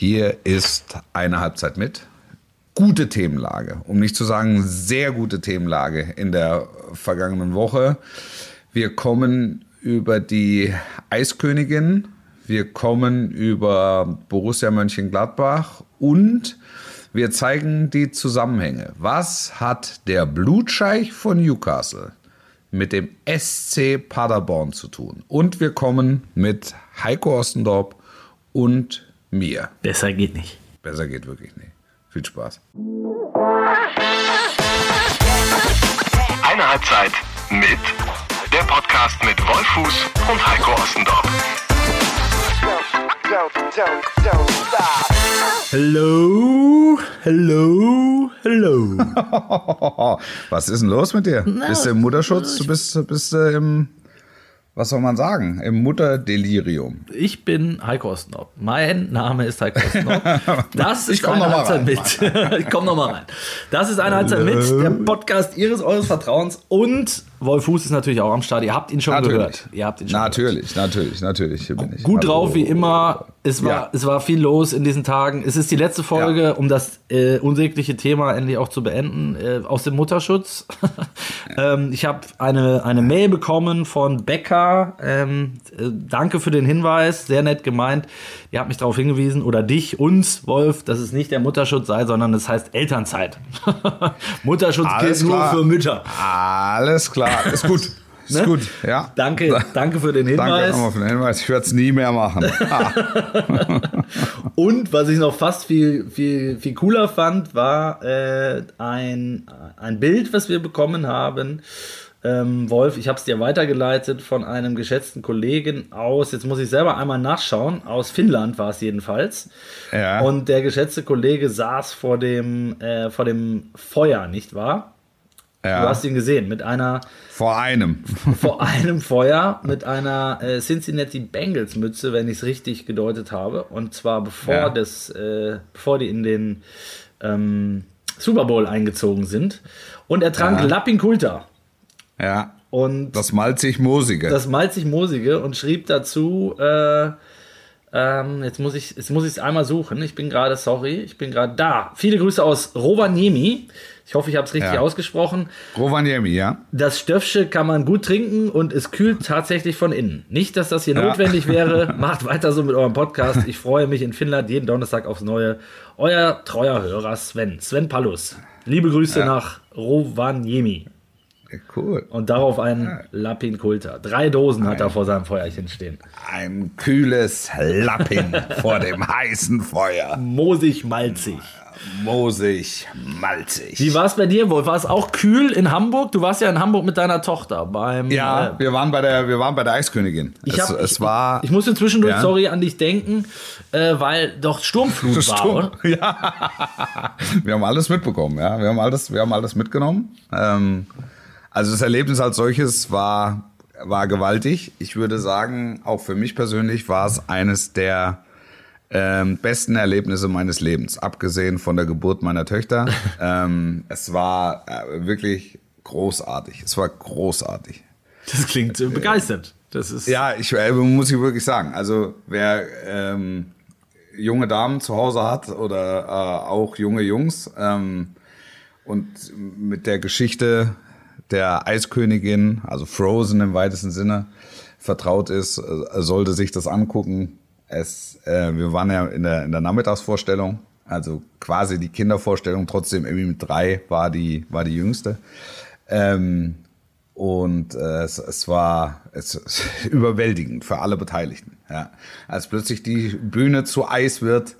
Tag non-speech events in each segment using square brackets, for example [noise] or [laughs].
Hier ist eine Halbzeit mit. Gute Themenlage, um nicht zu sagen sehr gute Themenlage in der vergangenen Woche. Wir kommen über die Eiskönigin, wir kommen über Borussia Mönchengladbach und wir zeigen die Zusammenhänge. Was hat der Blutscheich von Newcastle mit dem SC Paderborn zu tun? Und wir kommen mit Heiko Ostendorp und mir. Besser geht nicht. Besser geht wirklich nicht. Viel Spaß. Eine Halbzeit mit der Podcast mit Wolfuß und Heiko Ostendorf. Hello, hello, hello. [laughs] Was ist denn los mit dir? bist du im Mutterschutz? Du bist, bist du im, was soll man sagen, im Mutterdelirium. Ich bin Heiko Ostendorf. Mein Name ist Heiko Ostendorf. [laughs] Das ist Ich komm eine Halbzeit rein. mit. [laughs] ich komm noch mal rein. Das ist eine Halbzeit mit, der Podcast Ihres, eures Vertrauens und Wolf Fuß ist natürlich auch am Start. Ihr habt ihn schon Natürlich. gehört. Ihr habt ihn schon gehört. Natürlich, natürlich, natürlich. Hier bin ich. Gut Hallo. drauf wie immer. Es war, Ja. es war viel los in diesen Tagen. Es ist die letzte Folge, Ja. um das äh, unsägliche Thema endlich auch zu beenden, äh, aus dem Mutterschutz. [laughs] ähm, ich habe eine, eine Mail bekommen von Becker. Ähm, äh, danke für den Hinweis, sehr nett gemeint. Ihr habt mich darauf hingewiesen, oder dich, uns, Wolf, dass es nicht der Mutterschutz sei, sondern es heißt Elternzeit. [laughs] Mutterschutz Alles gilt nur klar. für Mütter. Alles klar, ist gut. Ist Ne? gut, ja. Danke, danke für den Danke Hinweis. nochmal für den Hinweis. Ich werde es nie mehr machen. [laughs] Und was ich noch fast viel, viel, viel cooler fand, war äh, ein, ein Bild, was wir bekommen haben. Ähm, Wolf, ich habe es dir weitergeleitet von einem geschätzten Kollegen aus, jetzt muss ich selber einmal nachschauen, aus Finnland war es jedenfalls. Ja. Und der geschätzte Kollege saß vor dem, äh, vor dem Feuer, nicht wahr? Du ja, hast ihn gesehen, mit einer vor einem. [laughs] vor einem Feuer mit einer äh, Cincinnati Bengals Mütze, wenn ich es richtig gedeutet habe. Und zwar bevor, Ja. das, äh, bevor die in den ähm, Super Bowl eingezogen sind. Und er trank Ja. Lappin Kulta. Ja, Und das malzig-moosige. das malzig-moosige und schrieb dazu, äh, ähm, jetzt muss ich jetzt muss ich es einmal suchen. Ich bin gerade, sorry, ich bin gerade da. Viele Grüße aus Rovaniemi. Ich hoffe, ich habe es richtig Ja. ausgesprochen. Rovaniemi, ja? Das Stöffsche kann man gut trinken und es kühlt tatsächlich von innen. Nicht, dass das hier Ja. notwendig wäre. [laughs] Macht weiter so mit eurem Podcast. Ich freue mich in Finnland jeden Donnerstag aufs Neue. Euer treuer Hörer Sven. Sven Pallus. Liebe Grüße nach Rovaniemi. Cool. Und darauf ein Lapin Kulta. Drei Dosen hat er vor seinem Feuerchen stehen. Ein kühles Lappin [laughs] vor dem heißen Feuer. Moosig, malzig. Moosig, malzig. Wie war es bei dir, Wolf? War es auch kühl in Hamburg? Du warst ja in Hamburg mit deiner Tochter beim. ja, äh, wir waren bei der, wir waren bei der Eiskönigin. Ich, es, hab, es ich, war ich musste zwischendurch, Ja. sorry, an dich denken, äh, weil doch Sturmflut war, Sturm. oder? [laughs] Ja. wir haben alles mitbekommen, ja. Wir haben alles, wir haben alles mitgenommen. Ähm, also das Erlebnis als solches war, war gewaltig. Ich würde sagen, auch für mich persönlich war es eines der ähm, besten Erlebnisse meines Lebens, abgesehen von der Geburt meiner Töchter. [laughs] ähm, es war äh, wirklich großartig. Es war großartig. Das klingt äh, begeistert. Das ist Ja, ich äh, muss ich wirklich sagen. Also wer ähm, junge Damen zu Hause hat oder äh, auch junge Jungs ähm, und mit der Geschichte der Eiskönigin, also Frozen im weitesten Sinne, vertraut ist, äh, sollte sich das angucken. Es, äh, wir waren ja in der, in der Nachmittagsvorstellung, also quasi die Kindervorstellung, trotzdem irgendwie mit drei war die, war die jüngste. Ähm, und äh, es, es war es, es [laughs] überwältigend für alle Beteiligten. Ja. Als plötzlich die Bühne zu Eis wird,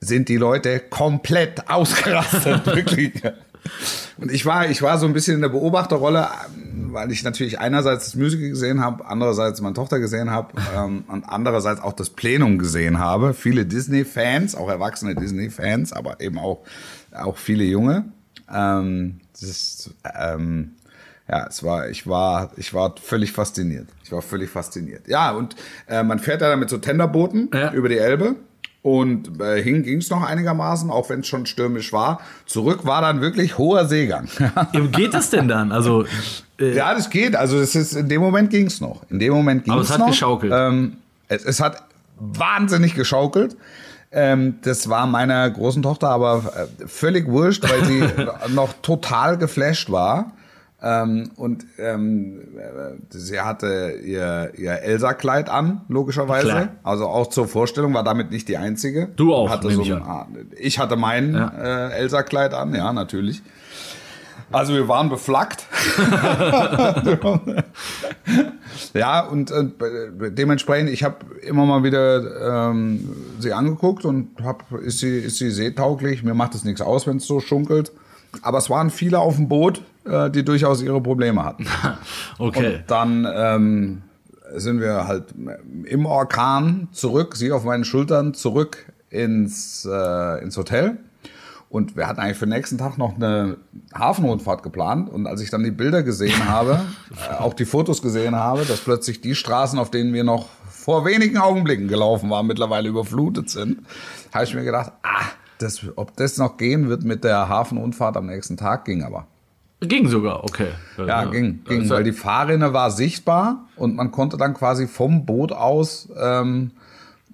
sind die Leute komplett [laughs] ausgerastet, wirklich. Und ich war, ich war so ein bisschen in der Beobachterrolle, weil ich natürlich einerseits das Musical gesehen habe, andererseits meine Tochter gesehen habe ähm, und andererseits auch das Plenum gesehen habe. Viele Disney-Fans, auch erwachsene Disney-Fans, aber eben auch, auch viele junge. Ähm, das ist, ähm, ja, es war, ich war, ich war völlig fasziniert. Ich war völlig fasziniert. Ja, und äh, man fährt ja damit so Tenderbooten Ja. über die Elbe. Und äh, hin ging es noch einigermaßen, auch wenn es schon stürmisch war. Zurück war dann wirklich hoher Seegang. Wie [laughs] geht es denn dann? Also, äh, ja, das geht. Also das ist, in dem Moment ging es noch. In dem Moment ging Aber es es hat noch. geschaukelt. Ähm, es, es hat wahnsinnig geschaukelt. Ähm, das war meiner großen Tochter aber äh, völlig wurscht, weil sie [laughs] noch total geflasht war. Ähm, und ähm, äh, sie hatte ihr, ihr Elsa-Kleid an, logischerweise. Klar. Also auch zur Vorstellung, war damit nicht die einzige. Du auch, Hatte so ich ein, ich hatte mein Ja. äh, Elsa-Kleid an, ja, natürlich. Also wir waren beflaggt. [laughs] ja, und äh, dementsprechend, ich habe immer mal wieder ähm, sie angeguckt und hab, ist sie, ist sie seetauglich? Mir macht es nichts aus, wenn es so schunkelt. Aber es waren viele auf dem Boot, äh, die durchaus ihre Probleme hatten. [laughs] Okay. Und dann ähm, sind wir halt im Orkan zurück, sie auf meinen Schultern zurück ins, äh, ins Hotel. Und wir hatten eigentlich für den nächsten Tag noch eine Hafenrundfahrt geplant. Und als ich dann die Bilder gesehen [laughs] habe, äh, auch die Fotos gesehen habe, dass plötzlich die Straßen, auf denen wir noch vor wenigen Augenblicken gelaufen waren, mittlerweile überflutet sind, habe ich mir gedacht, ah, das, ob das noch gehen wird mit der Hafenrundfahrt am nächsten Tag, ging aber. Ging sogar, okay. Ja, ging, ging, Also, weil die Fahrrinne war sichtbar und man konnte dann quasi vom Boot aus ähm,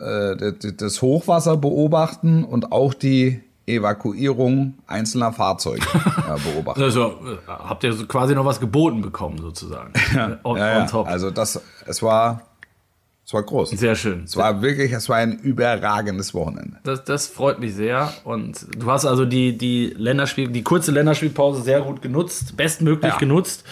äh, das Hochwasser beobachten und auch die Evakuierung einzelner Fahrzeuge [laughs] äh, beobachten. also, äh, habt ihr quasi noch was geboten bekommen, sozusagen. on, Ja, ja. on top. Also das, es war, es war groß. Sehr schön. Es war wirklich, es war ein überragendes Wochenende. Das, das freut mich sehr. Und du hast also die, die Länderspiel, die kurze Länderspielpause sehr gut genutzt, bestmöglich Ja. genutzt.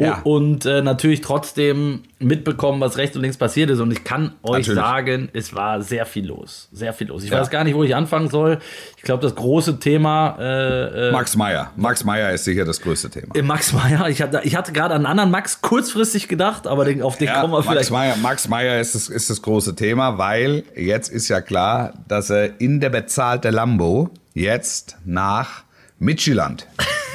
Ja. Und äh, natürlich trotzdem mitbekommen, was rechts und links passiert ist. Und ich kann euch Natürlich. sagen, es war sehr viel los. Sehr viel los. Ich Ja. weiß gar nicht, wo ich anfangen soll. Ich glaube, das große Thema äh, äh, Max Meyer. Max Meyer ist sicher das größte Thema. äh, Max Meyer. Ich hatte, ich hatte gerade an einen anderen Max kurzfristig gedacht, aber den, auf den Ja, kommen wir Max vielleicht. Meyer, Max Meyer ist das, ist das große Thema, weil jetzt ist ja klar, dass er in der bezahlte Lambo jetzt nach Midtjylland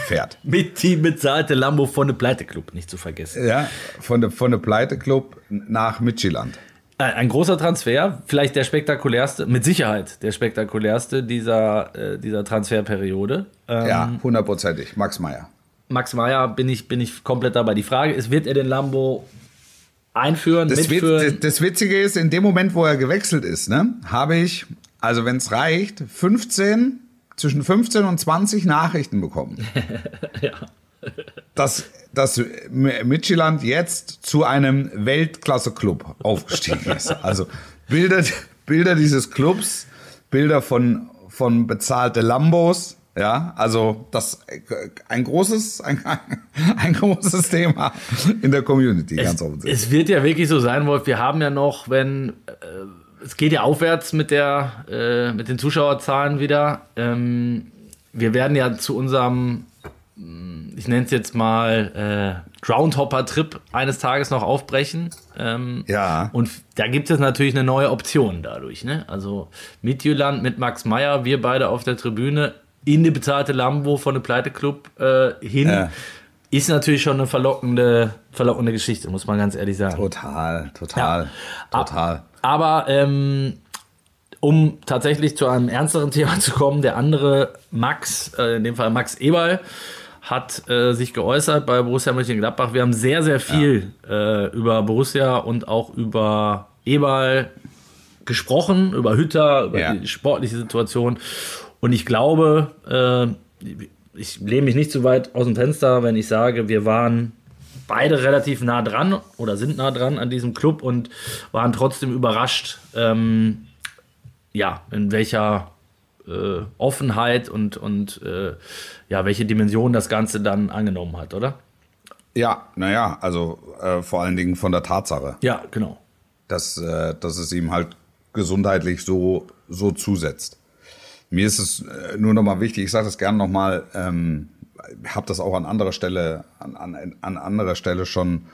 fährt. Mit die bezahlte Lambo von der Pleite Club, nicht zu vergessen. ja, von der, von der Pleite Club nach Midtjylland. Ein, ein großer Transfer, vielleicht der spektakulärste, mit Sicherheit der spektakulärste dieser, äh, dieser Transferperiode. Ähm, Ja, hundertprozentig. Max Meyer. Max Meyer bin ich, bin ich komplett dabei. Die Frage ist, wird er den Lambo einführen, Das, Witz, mitführen? das, das Witzige ist, in dem Moment, wo er gewechselt ist, ne, habe ich, also wenn es reicht, 15, zwischen 15 und 20 Nachrichten bekommen. [laughs] ja. dass, dass Midtjylland jetzt zu einem Weltklasse-Club aufgestiegen ist. Also Bilder, Bilder dieses Clubs, Bilder von, von bezahlte Lambos, ja, also das ein großes, ein, [laughs] ein großes Thema in der Community, ganz offensichtlich. Es wird ja wirklich so sein, Wolf. Wir haben ja noch, wenn äh, es geht ja aufwärts mit der äh, mit den Zuschauerzahlen wieder. Ähm, wir werden ja zu unserem, mh, ich nenne es jetzt mal äh, Groundhopper-Trip eines Tages noch aufbrechen. Ähm, Ja. Und da gibt es natürlich eine neue Option dadurch. Ne? Also mit Jüland, mit Max Meyer, wir beide auf der Tribüne in die bezahlte Lambo von der Pleite Club äh, hin. Ja. Ist natürlich schon eine verlockende, verlockende Geschichte, muss man ganz ehrlich sagen. Total, total, Ja. total. Aber ähm, um tatsächlich zu einem ernsteren [laughs] Thema zu kommen, der andere Max, äh, in dem Fall Max Eberl, hat äh, sich geäußert bei Borussia Mönchengladbach. Wir haben sehr, sehr viel äh, über Borussia und auch über Eberl gesprochen, über Hütter, über Ja. die sportliche Situation. Und ich glaube, äh, ich lehne mich nicht zu weit aus dem Fenster, wenn ich sage, wir waren beide relativ nah dran oder sind nah dran an diesem Club und waren trotzdem überrascht, ähm, ja, in welcher äh, Offenheit und, und äh, ja, welche Dimension das Ganze dann angenommen hat, oder? Ja, naja, also äh, vor allen Dingen von der Tatsache. Ja, genau. dass, äh, dass es ihm halt gesundheitlich so, so zusetzt. Mir ist es äh, nur nochmal wichtig, ich sage das gerne nochmal, ähm, habe das auch an anderer Stelle, an, an, an anderer Stelle schon,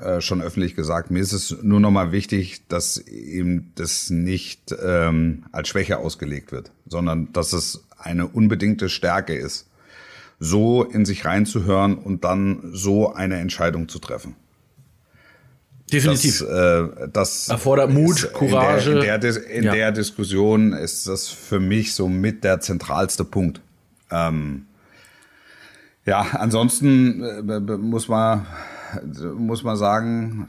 äh, schon öffentlich gesagt. Mir ist es nur nochmal wichtig, dass ihm das nicht ähm, als Schwäche ausgelegt wird, sondern dass es eine unbedingte Stärke ist, so in sich reinzuhören und dann so eine Entscheidung zu treffen. Definitiv. Das, äh, das Erfordert Mut, Courage. In der, in der, in Ja. der Diskussion ist das für mich so mit der zentralste Punkt. Ähm, ja, ansonsten äh, b- b- muss man muss man sagen,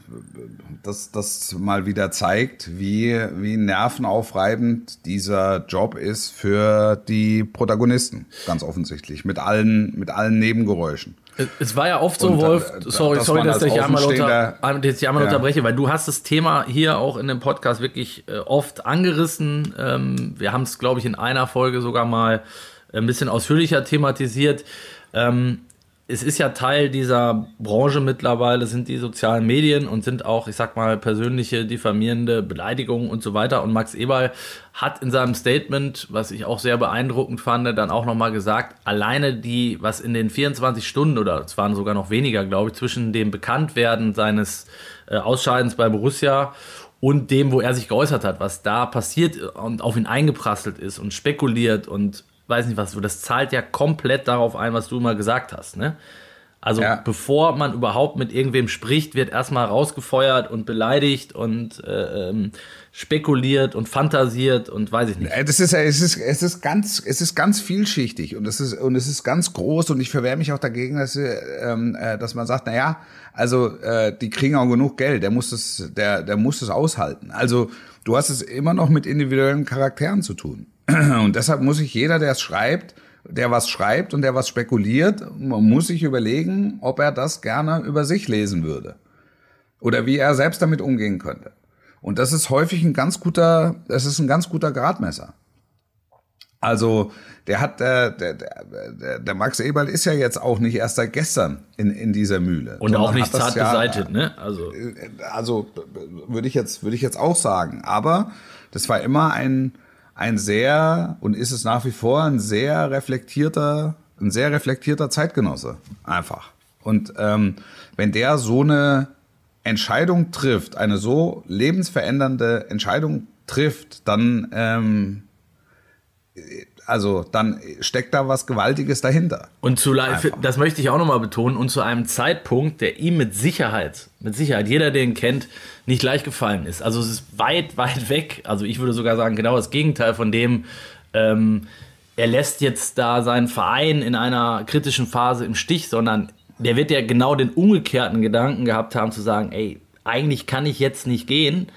dass das mal wieder zeigt, wie, wie nervenaufreibend dieser Job ist für die Protagonisten, ganz offensichtlich, mit allen, mit allen Nebengeräuschen. Es war ja oft so, und, Wolf, äh, sorry, sorry, dass ich einmal, unter, dass ich einmal ja. unterbreche, weil du hast das Thema hier auch in dem Podcast wirklich äh, oft angerissen. Ähm, wir haben es, glaube ich, in einer Folge sogar mal ein bisschen ausführlicher thematisiert. Ähm, es ist ja Teil dieser Branche mittlerweile, sind die sozialen Medien und sind auch, ich sag mal, persönliche diffamierende Beleidigungen und so weiter. Und Max Eberl hat in seinem Statement, was ich auch sehr beeindruckend fand, dann auch nochmal gesagt, alleine die, was in den 24 Stunden oder es waren sogar noch weniger, glaube ich, zwischen dem Bekanntwerden seines äh, Ausscheidens bei Borussia und dem, wo er sich geäußert hat, was da passiert und auf ihn eingeprasselt ist und spekuliert und weiß nicht was, das zahlt ja komplett darauf ein, was du immer gesagt hast, ne? Also ja. bevor man überhaupt mit irgendwem spricht, wird erstmal rausgefeuert und beleidigt und äh, ähm, spekuliert und fantasiert und weiß ich nicht. Äh, das ist es ist es ist ganz es ist ganz vielschichtig und es ist und es ist ganz groß und ich verwehre mich auch dagegen, dass ähm, äh, dass man sagt, na ja, also äh, die kriegen auch genug Geld, der muss das der der muss das aushalten. Also du hast es immer noch mit individuellen Charakteren zu tun. [clears throat] Und deshalb muss sich jeder, der es schreibt, der was schreibt und der was spekuliert, muss sich überlegen, ob er das gerne über sich lesen würde. Oder wie er selbst damit umgehen könnte. Und das ist häufig ein ganz guter, das ist ein ganz guter Gradmesser. Also, der hat, der, der, der, der Max Eberl ist ja jetzt auch nicht erst seit gestern in, in dieser Mühle. Und auch nicht zart ja, beseitigt, ne? Also, also würde ich jetzt, würde ich jetzt auch sagen. Aber das war immer ein, ein sehr und ist es nach wie vor ein sehr reflektierter, ein sehr reflektierter Zeitgenosse einfach. Und ähm, wenn der so eine Entscheidung trifft, eine so lebensverändernde Entscheidung trifft, dann ähm, also dann steckt da was Gewaltiges dahinter. Und zu live, das möchte ich auch nochmal betonen, und zu einem Zeitpunkt, der ihm mit Sicherheit, mit Sicherheit, jeder, der ihn kennt, nicht leicht gefallen ist. Also es ist weit, weit weg. Also ich würde sogar sagen, genau das Gegenteil von dem, ähm, er lässt jetzt da seinen Verein in einer kritischen Phase im Stich, sondern der wird ja genau den umgekehrten Gedanken gehabt haben, zu sagen, ey, eigentlich kann ich jetzt nicht gehen.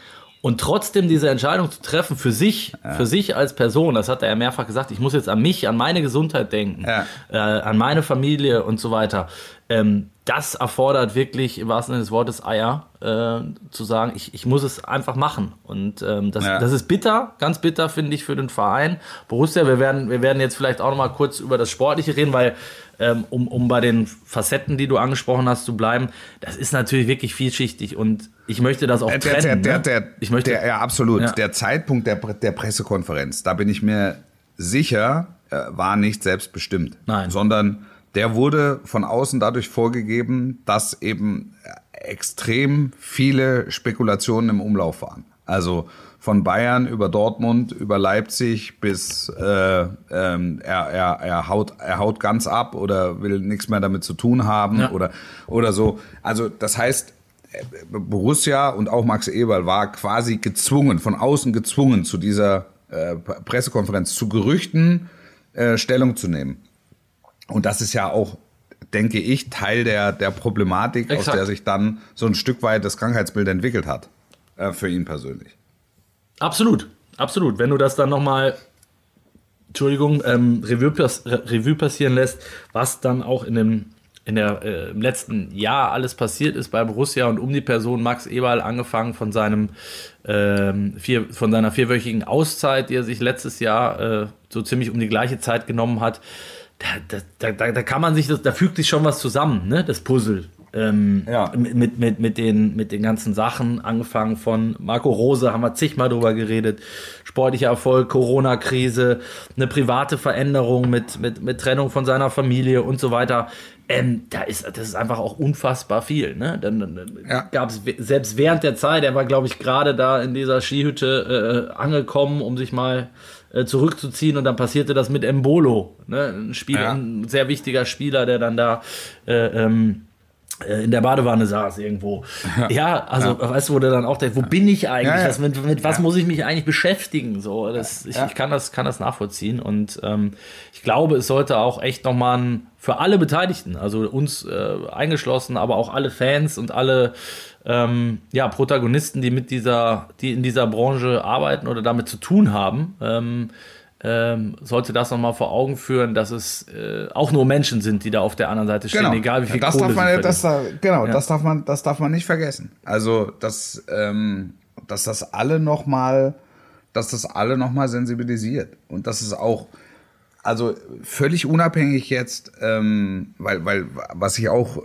Und trotzdem diese Entscheidung zu treffen für sich, ja. für sich als Person, das hat er ja mehrfach gesagt, ich muss jetzt an mich, an meine Gesundheit denken, ja. äh, an meine Familie und so weiter. Ähm, das erfordert wirklich im wahrsten Sinne des Wortes Eier, äh, zu sagen, ich, ich muss es einfach machen. Und ähm, das, ja. das ist bitter, ganz bitter, finde ich, für den Verein. Borussia, wir werden, wir werden jetzt vielleicht auch noch mal kurz über das Sportliche reden, weil ähm, um, um bei den Facetten, die du angesprochen hast, zu bleiben, das ist natürlich wirklich vielschichtig und ich möchte das auch der, trennen. Der, der, ne? ich möchte, ja, absolut. Ja. Der Zeitpunkt der, der Pressekonferenz, da bin ich mir sicher, äh, war nicht selbstbestimmt. Nein. Sondern der wurde von außen dadurch vorgegeben, dass eben extrem viele Spekulationen im Umlauf waren. Also von Bayern über Dortmund, über Leipzig bis äh, ähm, er, er, er, haut, er haut ganz ab oder will nichts mehr damit zu tun haben ja. oder, oder so. Also das heißt, Borussia und auch Max Eberl war quasi gezwungen, von außen gezwungen, zu dieser äh, Pressekonferenz, zu Gerüchten äh, Stellung zu nehmen. Und das ist ja auch, denke ich, Teil der, der Problematik, Exakt. aus der sich dann so ein Stück weit das Krankheitsbild entwickelt hat, äh, für ihn persönlich. Absolut, absolut. Wenn du das dann nochmal, Entschuldigung, ähm, Revue, pass Revue passieren lässt, was dann auch in dem in der, äh, im letzten Jahr alles passiert ist bei Borussia und um die Person Max Eberl, angefangen von seinem ähm, vier, von seiner vierwöchigen Auszeit, die er sich letztes Jahr äh, so ziemlich um die gleiche Zeit genommen hat. Da, da, da, da kann man sich, das, da fügt sich schon was zusammen, ne? Das Puzzle. Ähm, ja. mit, mit, mit, den, mit den ganzen Sachen, angefangen von Marco Rose, haben wir zigmal drüber geredet, sportlicher Erfolg, Corona-Krise, eine private Veränderung mit, mit, mit Trennung von seiner Familie und so weiter. Ähm, da ist, das ist einfach auch unfassbar viel. Ne? Dann, dann ja. gab es selbst während der Zeit, er war, glaube ich, gerade da in dieser Skihütte äh, angekommen, um sich mal äh, zurückzuziehen und dann passierte das mit Embolo. Ne? Ein, Spieler, ja. ein sehr wichtiger Spieler, der dann da äh, ähm, äh, in der Badewanne saß irgendwo. Ja, ja also ja. weißt du, wo du dann auch denkst, wo bin ich eigentlich? Ja, das, mit, mit, was muss ich mich eigentlich beschäftigen? So, das, ich, ich, kann das, kann das nachvollziehen und ähm, ich glaube, es sollte auch echt nochmal ein, für alle Beteiligten, also uns äh, eingeschlossen, aber auch alle Fans und alle ähm, ja, Protagonisten, die mit dieser, die in dieser Branche arbeiten oder damit zu tun haben, ähm, ähm, sollte das nochmal vor Augen führen, dass es äh, auch nur Menschen sind, die da auf der anderen Seite stehen, genau. egal wie viel das Kohle darf man, das da, Genau, ja. das darf man, das darf man nicht vergessen. Also, dass, ähm, dass das alle nochmal, dass das alle nochmal sensibilisiert und dass es auch, also völlig unabhängig jetzt, ähm, weil, weil was ich auch äh,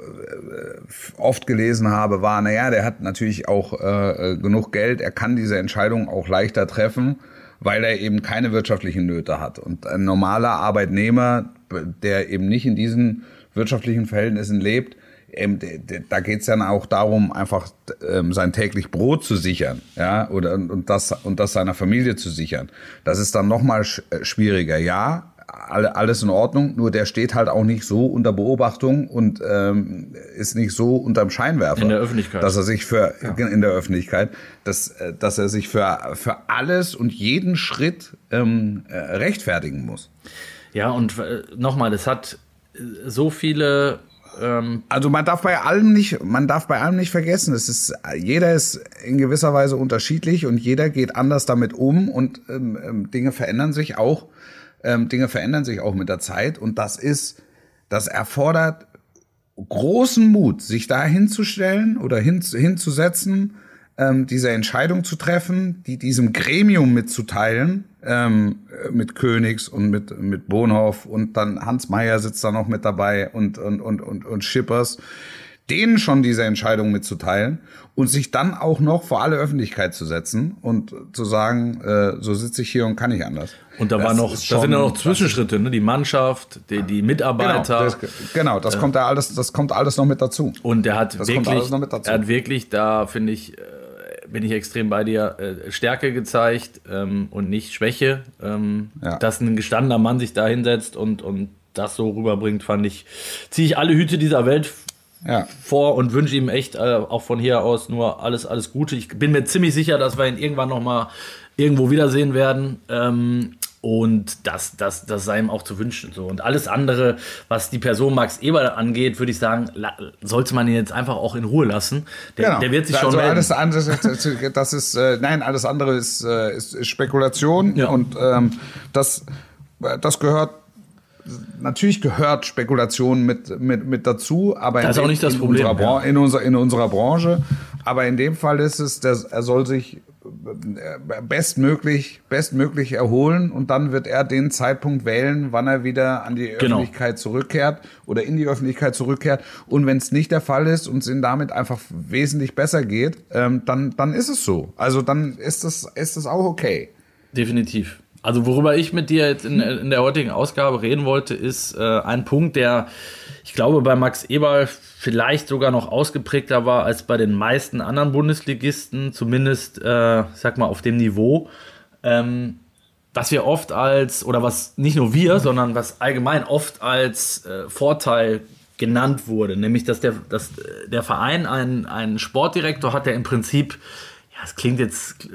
oft gelesen habe, war, naja, der hat natürlich auch äh, äh, genug Geld, er kann diese Entscheidung auch leichter treffen weil er eben keine wirtschaftlichen Nöte hat. Und ein normaler Arbeitnehmer, der eben nicht in diesen wirtschaftlichen Verhältnissen lebt, ähm, da geht es dann auch darum, einfach ähm, sein täglich Brot zu sichern, ja, oder und das und das seiner Familie zu sichern. Das ist dann noch mal äh, schwieriger. Ja, alles in Ordnung, nur der steht halt auch nicht so unter Beobachtung und ähm, ist nicht so unterm Scheinwerfer. In der Öffentlichkeit. Dass er sich für, ja. in der Öffentlichkeit, dass, äh, dass er sich für, für alles und jeden Schritt ähm, äh, rechtfertigen muss. Ja, und äh, nochmal, das hat so viele ähm, also man darf bei allem nicht, man darf bei allem nicht vergessen, es ist, jeder ist in gewisser Weise unterschiedlich und jeder geht anders damit um und ähm, ähm Dinge verändern sich auch ähm, Dinge verändern sich auch mit der Zeit und das ist, das erfordert großen Mut, sich da hinzustellen oder hin, hinzusetzen, ähm, diese Entscheidung zu treffen, die diesem Gremium mitzuteilen, ähm, mit Königs und mit, mit Bonhoff und dann Hans Meyer sitzt da noch mit dabei und, und, und, und, und Schippers denen schon diese Entscheidung mitzuteilen und sich dann auch noch vor alle Öffentlichkeit zu setzen und zu sagen, äh, so sitze ich hier und kann nicht anders. Und da war noch, da sind ja noch Zwischenschritte, ne? Die Mannschaft, die, die Mitarbeiter. Genau, das, genau, das äh, kommt da alles, das kommt alles noch mit dazu. Und der hat das wirklich, er hat wirklich da finde ich, äh, bin ich extrem bei dir, äh, Stärke gezeigt ähm, und nicht Schwäche. Ähm, ja. Dass ein gestandener Mann sich da hinsetzt und und das so rüberbringt, fand ich, ziehe ich alle Hüte dieser Welt ja. vor und wünsche ihm echt äh, auch von hier aus nur alles, alles Gute. Ich bin mir ziemlich sicher, dass wir ihn irgendwann noch mal irgendwo wiedersehen werden. Ähm, und das, das, das sei ihm auch zu wünschen. So. Und alles andere, was die Person Max Eber angeht, würde ich sagen, sollte man ihn jetzt einfach auch in Ruhe lassen. Der, genau. der wird sich also schon. Alles andere, [laughs] das ist, äh, nein, alles andere ist, äh, ist Spekulation. Ja. Und ähm, das, das gehört natürlich gehört Spekulation mit, mit, mit dazu, aber das ist auch nicht das Problem, unserer, ja. in, unser, in unserer Branche. Aber in dem Fall ist es, dass er soll sich äh, bestmöglich, bestmöglich erholen und dann wird er den Zeitpunkt wählen, wann er wieder an die genau. Öffentlichkeit zurückkehrt oder in die Öffentlichkeit zurückkehrt. Und wenn es nicht der Fall ist und es ihm damit einfach wesentlich besser geht, ähm, dann, dann ist es so. Also dann ist es, ist es auch okay. Definitiv. Also worüber ich mit dir jetzt in, in der heutigen Ausgabe reden wollte, ist äh, ein Punkt, der ich glaube bei Max Eberl vielleicht sogar noch ausgeprägter war als bei den meisten anderen Bundesligisten, zumindest, äh, sag mal, auf dem Niveau. Ähm, was wir oft als, oder was nicht nur wir, sondern was allgemein oft als äh, Vorteil genannt wurde, nämlich dass der, dass der Verein einen, einen Sportdirektor hat, der im Prinzip, ja, es klingt jetzt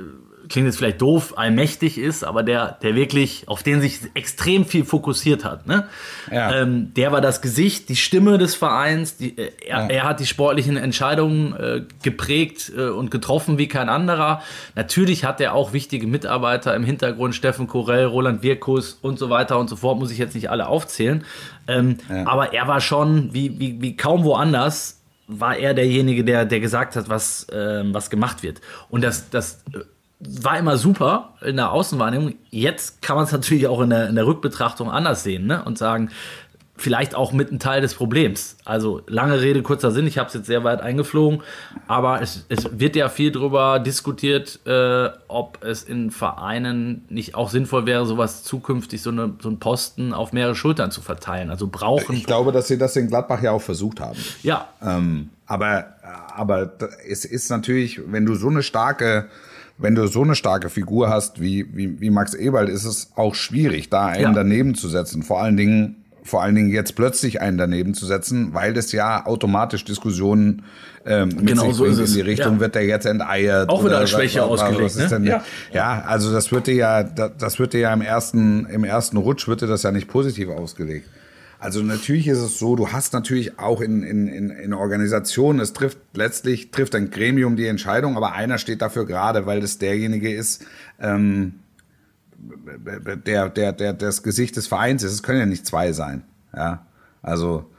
klingt jetzt vielleicht doof, allmächtig ist, aber der, der wirklich, auf den sich extrem viel fokussiert hat. Ne? Ja. Ähm, der war das Gesicht, die Stimme des Vereins. Die, äh, er, ja. er, hat die sportlichen Entscheidungen äh, geprägt äh, und getroffen wie kein anderer. Natürlich hat er auch wichtige Mitarbeiter im Hintergrund, Steffen Korell, Roland Wirkus und so weiter und so fort, muss ich jetzt nicht alle aufzählen. Ähm, ja. Aber er war schon, wie, wie, wie kaum woanders, war er derjenige, der, der gesagt hat, was, äh, was gemacht wird. Und das, das äh, war immer super in der Außenwahrnehmung. Jetzt kann man es natürlich auch in der, in der Rückbetrachtung anders sehen ne? und sagen, vielleicht auch mit ein Teil des Problems. Also lange Rede, kurzer Sinn, ich habe es jetzt sehr weit eingeflogen, aber es, es wird ja viel darüber diskutiert, äh, ob es in Vereinen nicht auch sinnvoll wäre, sowas zukünftig, so, eine, so einen Posten auf mehrere Schultern zu verteilen. Also brauchen. Ich glaube, dass sie das in Gladbach ja auch versucht haben. Ja. Ähm, aber, aber es ist natürlich, wenn du so eine starke wenn du so eine starke Figur hast wie, wie, wie Max Eberl, ist es auch schwierig, da einen ja. daneben zu setzen. Vor allen Dingen, vor allen Dingen jetzt plötzlich einen daneben zu setzen, weil das ja automatisch Diskussionen ähm, mit Genau sich so bringt in die Richtung, Ja. wird der jetzt enteiert. Auch wieder als Schwäche was- was- was ausgelegt, ne? Ja. ja, also das wird dir ja, das, das wird dir ja im ersten, im ersten Rutsch wird dir das ja nicht positiv ausgelegt. Also natürlich ist es so, du hast natürlich auch in, in, in, in Organisationen, es trifft letztlich, trifft ein Gremium die Entscheidung, aber einer steht dafür gerade, weil das derjenige ist, ähm, der, der, der, das Gesicht des Vereins ist. Es können ja nicht zwei sein. Ja, also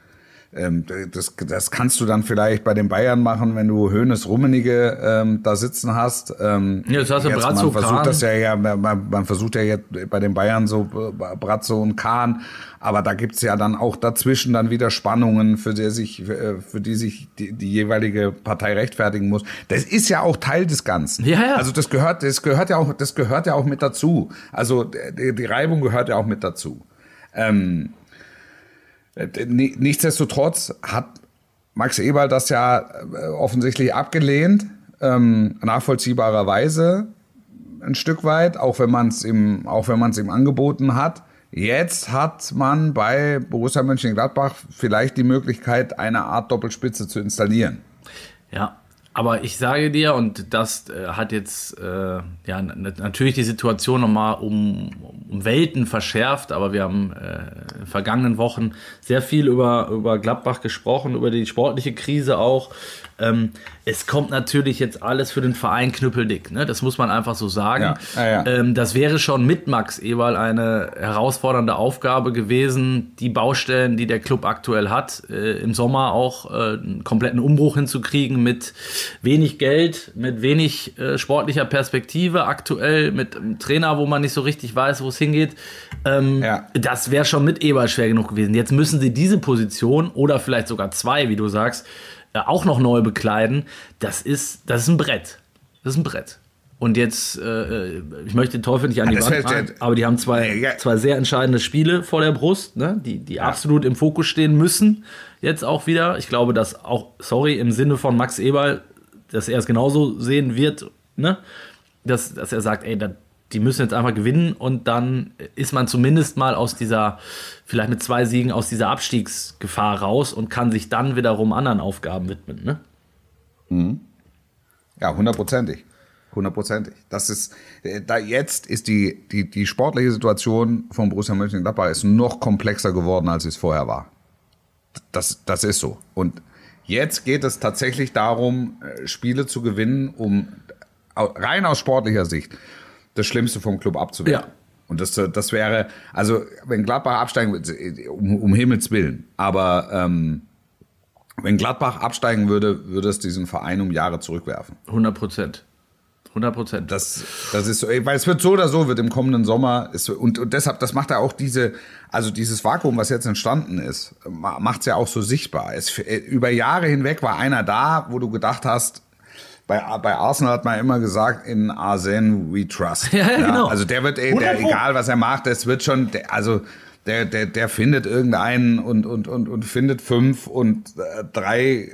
ähm, das, das kannst du dann vielleicht bei den Bayern machen, wenn du Hönes Rummenige ähm, da sitzen hast. Ähm, Ja, das hast du jetzt, Brazzo, man versucht Kahn. das ja, ja man, man versucht ja jetzt bei den Bayern so äh, Brazzo und Kahn, aber da gibt's ja dann auch dazwischen dann wieder Spannungen, für die sich, äh, für die sich die, die jeweilige Partei rechtfertigen muss. Das ist ja auch Teil des Ganzen. Ja, ja. Also das gehört, das gehört ja auch, das gehört ja auch mit dazu. Also die, die Reibung gehört ja auch mit dazu. Ähm, äh, nichtsdestotrotz hat Max Eberl das ja äh, offensichtlich abgelehnt, ähm, nachvollziehbarerweise ein Stück weit, auch wenn man es ihm, auch wenn man es ihm angeboten hat. Jetzt hat man bei Borussia Mönchengladbach vielleicht die Möglichkeit, eine Art Doppelspitze zu installieren. Ja, aber ich sage dir, und das äh, hat jetzt äh, ja natürlich die Situation nochmal um, um Welten verschärft, aber wir haben äh, in den vergangenen Wochen sehr viel über, über Gladbach gesprochen, über die sportliche Krise auch. Ähm, es kommt natürlich jetzt alles für den Verein knüppeldick, ne? das muss man einfach so sagen. Ja, ja, ja. Ähm, das wäre schon mit Max Eberl eine herausfordernde Aufgabe gewesen, die Baustellen, die der Club aktuell hat, äh, im Sommer auch äh, einen kompletten Umbruch hinzukriegen mit wenig Geld, mit wenig äh, sportlicher Perspektive aktuell, mit einem Trainer, wo man nicht so richtig weiß, wo es hingeht. Ähm, Ja. Das wäre schon mit Eberl schwer genug gewesen. Jetzt müssen sie diese Position oder vielleicht sogar zwei, wie du sagst, auch noch neu bekleiden. Das ist, das ist ein Brett. Das ist ein Brett. Und jetzt, äh, ich möchte den Teufel nicht an die das Wand fällt- malen, aber die haben zwei, Ja. zwei sehr entscheidende Spiele vor der Brust, ne? die, die absolut im Fokus stehen müssen. Jetzt auch wieder. Ich glaube, dass auch, sorry, im Sinne von Max Eberl, dass er es genauso sehen wird, ne? dass, dass er sagt, ey, da, die müssen jetzt einfach gewinnen und dann ist man zumindest mal aus dieser, vielleicht mit zwei Siegen, aus dieser Abstiegsgefahr raus und kann sich dann wiederum anderen Aufgaben widmen. Ne? Ja, hundertprozentig. Hundertprozentig. Das ist, äh, da jetzt ist die, die, die sportliche Situation von Borussia Mönchengladbach ist noch komplexer geworden, als es vorher war. Das, das ist so. Und jetzt geht es tatsächlich darum, äh, Spiele zu gewinnen, um rein aus sportlicher Sicht das Schlimmste vom Club abzuwehren. Ja. Und das, äh, das wäre, also wenn Gladbach absteigen würde, äh, um, um Himmels Willen, aber ähm, wenn Gladbach absteigen würde, würde es diesen Verein um Jahre zurückwerfen. 100 Prozent. 100 Prozent. Das, das ist so, weil es wird so oder so, wird im kommenden Sommer, ist, und, und deshalb, das macht ja auch diese, also dieses Vakuum, was jetzt entstanden ist, macht es ja auch so sichtbar. Es, über Jahre hinweg war einer da, wo du gedacht hast, bei, bei Arsenal hat man immer gesagt, in Arsene we trust. [laughs] Ja, ja, genau. Also der wird, 100 der, egal was er macht, das wird schon, der, also der, der, der findet irgendeinen und, und, und, und findet fünf und äh, drei, äh,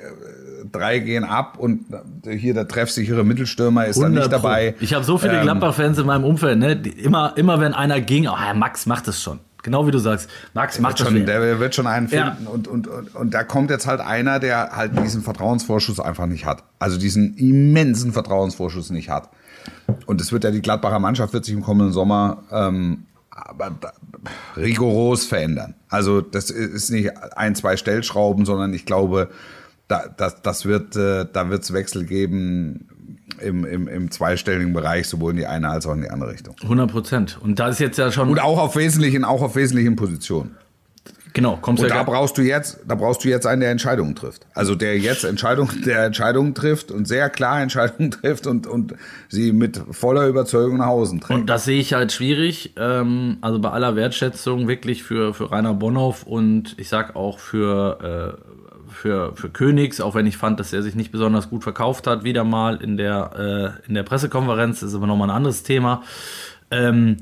drei gehen ab und äh, hier der treffsichere Mittelstürmer ist dann 100 nicht dabei. Ich habe so viele Ähm, Gladbach-Fans in meinem Umfeld, ne? Die immer, immer wenn einer ging, oh, Herr Max macht es schon. Genau wie du sagst. Max macht wird das schon, schon. der wird schon einen Ja. finden. Und, und, und, und da kommt jetzt halt einer, der halt diesen Vertrauensvorschuss einfach nicht hat. Also diesen immensen Vertrauensvorschuss nicht hat. Und es wird ja die Gladbacher Mannschaft wird sich im kommenden Sommer ähm, aber rigoros verändern. Also das ist nicht ein, zwei Stellschrauben, sondern ich glaube, da, das, das wird, äh, da wird es Wechsel geben im, im, im zweistelligen Bereich, sowohl in die eine als auch in die andere Richtung. 100 Prozent. Und da ist jetzt ja schon. Und auch auf wesentlichen, auch auf wesentlichen Positionen. genau, kommst Und ja da brauchst du jetzt, da brauchst du jetzt einen, der Entscheidungen trifft. Also der jetzt Entscheidungen, der Entscheidungen trifft und sehr klar Entscheidungen [laughs] trifft und, und sie mit voller Überzeugung nach Hause trägt. Und das sehe ich halt schwierig. Ähm, also bei aller Wertschätzung wirklich für, für Rainer Bonhoff und ich sag auch für, äh, für, für Königs, auch wenn ich fand, dass er sich nicht besonders gut verkauft hat, wieder mal in der, äh, in der Pressekonferenz, das ist aber nochmal ein anderes Thema. Ähm,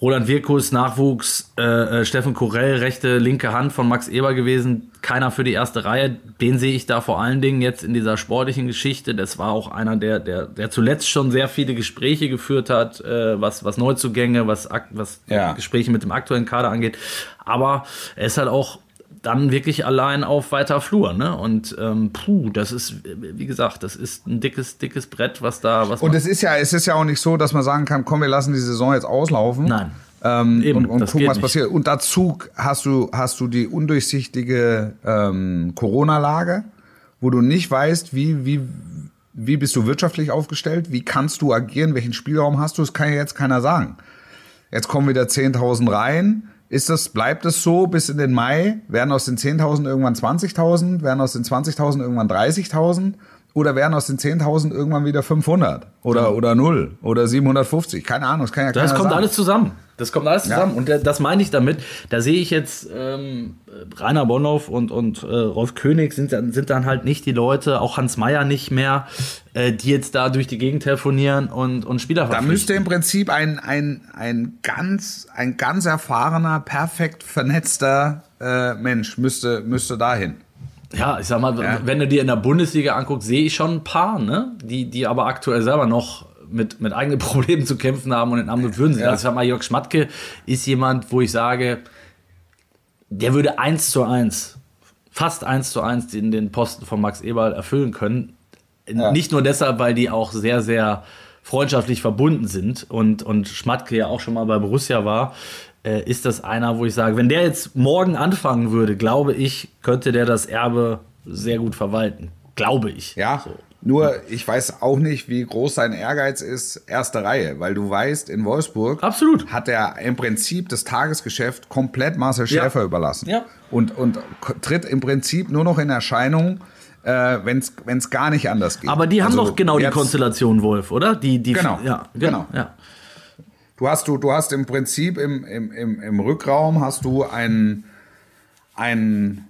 Roland Wirkus, Nachwuchs, äh, äh, Steffen Korell, rechte, linke Hand von Max Eber gewesen, keiner für die erste Reihe. Den sehe ich da vor allen Dingen jetzt in dieser sportlichen Geschichte. Das war auch einer, der, der, der zuletzt schon sehr viele Gespräche geführt hat, äh, was, was Neuzugänge, was, was Ja. Gespräche mit dem aktuellen Kader angeht. Aber er ist halt auch dann wirklich allein auf weiter Flur, ne? Und ähm, puh, das ist, wie gesagt, das ist ein dickes, dickes Brett, was da, was Und es ist ja, es ist ja auch nicht so, dass man sagen kann, komm, wir lassen die Saison jetzt auslaufen. Nein. Ähm, Eben, und, und gucken, was nicht. passiert. Und dazu hast du, hast du die undurchsichtige ähm, Corona-Lage, wo du nicht weißt, wie, wie, wie bist du wirtschaftlich aufgestellt, wie kannst du agieren, welchen Spielraum hast du, das kann ja jetzt keiner sagen. Jetzt kommen wieder 10.000 rein. Ist das, bleibt es so bis in den Mai? Werden aus den 10.000 irgendwann 20.000? Werden aus den 20.000 irgendwann 30.000? Oder werden aus den 10.000 irgendwann wieder 500? Oder, oder 0? Oder 750? Keine Ahnung, das kann ja Das kommt sagen. alles zusammen. Das kommt alles Ja. zusammen. Und äh, das meine ich damit. Da sehe ich jetzt ähm, Rainer Bonhoff und, und äh, Rolf König sind, dann- sind dann halt nicht die Leute, auch Hans Meyer nicht mehr, äh, die jetzt da durch die Gegend telefonieren und, und Spieler Da müsste im Prinzip ein, ein, ein, ganz, ein ganz erfahrener, perfekt vernetzter äh, Mensch müsste, müsste dahin. Ja, ich sag mal, Ja. wenn du dir in der Bundesliga anguckst, sehe ich schon ein paar, ne? Die, die aber aktuell selber noch mit, mit eigenen [laughs] Problemen zu kämpfen haben und in Amt Würden sind. Ja. Also ich sag mal, Jörg Schmatke ist jemand, wo ich sage, der würde eins zu eins, fast eins zu eins den, den Posten von Max Eberl erfüllen können. Ja. Nicht nur deshalb, weil die auch sehr, sehr freundschaftlich verbunden sind und, und Schmatke ja auch schon mal bei Borussia war, äh, ist das einer, wo ich sage, wenn der jetzt morgen anfangen würde, glaube ich, könnte der das Erbe sehr gut verwalten. Glaube ich. Ja, nur ich weiß auch nicht, wie groß sein Ehrgeiz ist, erste Reihe, weil du weißt, in Wolfsburg Absolut. hat er im Prinzip das Tagesgeschäft komplett Marcel Ja. Schäfer überlassen. Ja. Und, und tritt im Prinzip nur noch in Erscheinung, äh, wenn es gar nicht anders geht. Aber die haben Also doch genau die Konstellation Wolf, oder? Die, die, Genau, Ja, genau. Ja. Du hast, du, du hast im Prinzip im, im, im, im Rückraum hast du einen, einen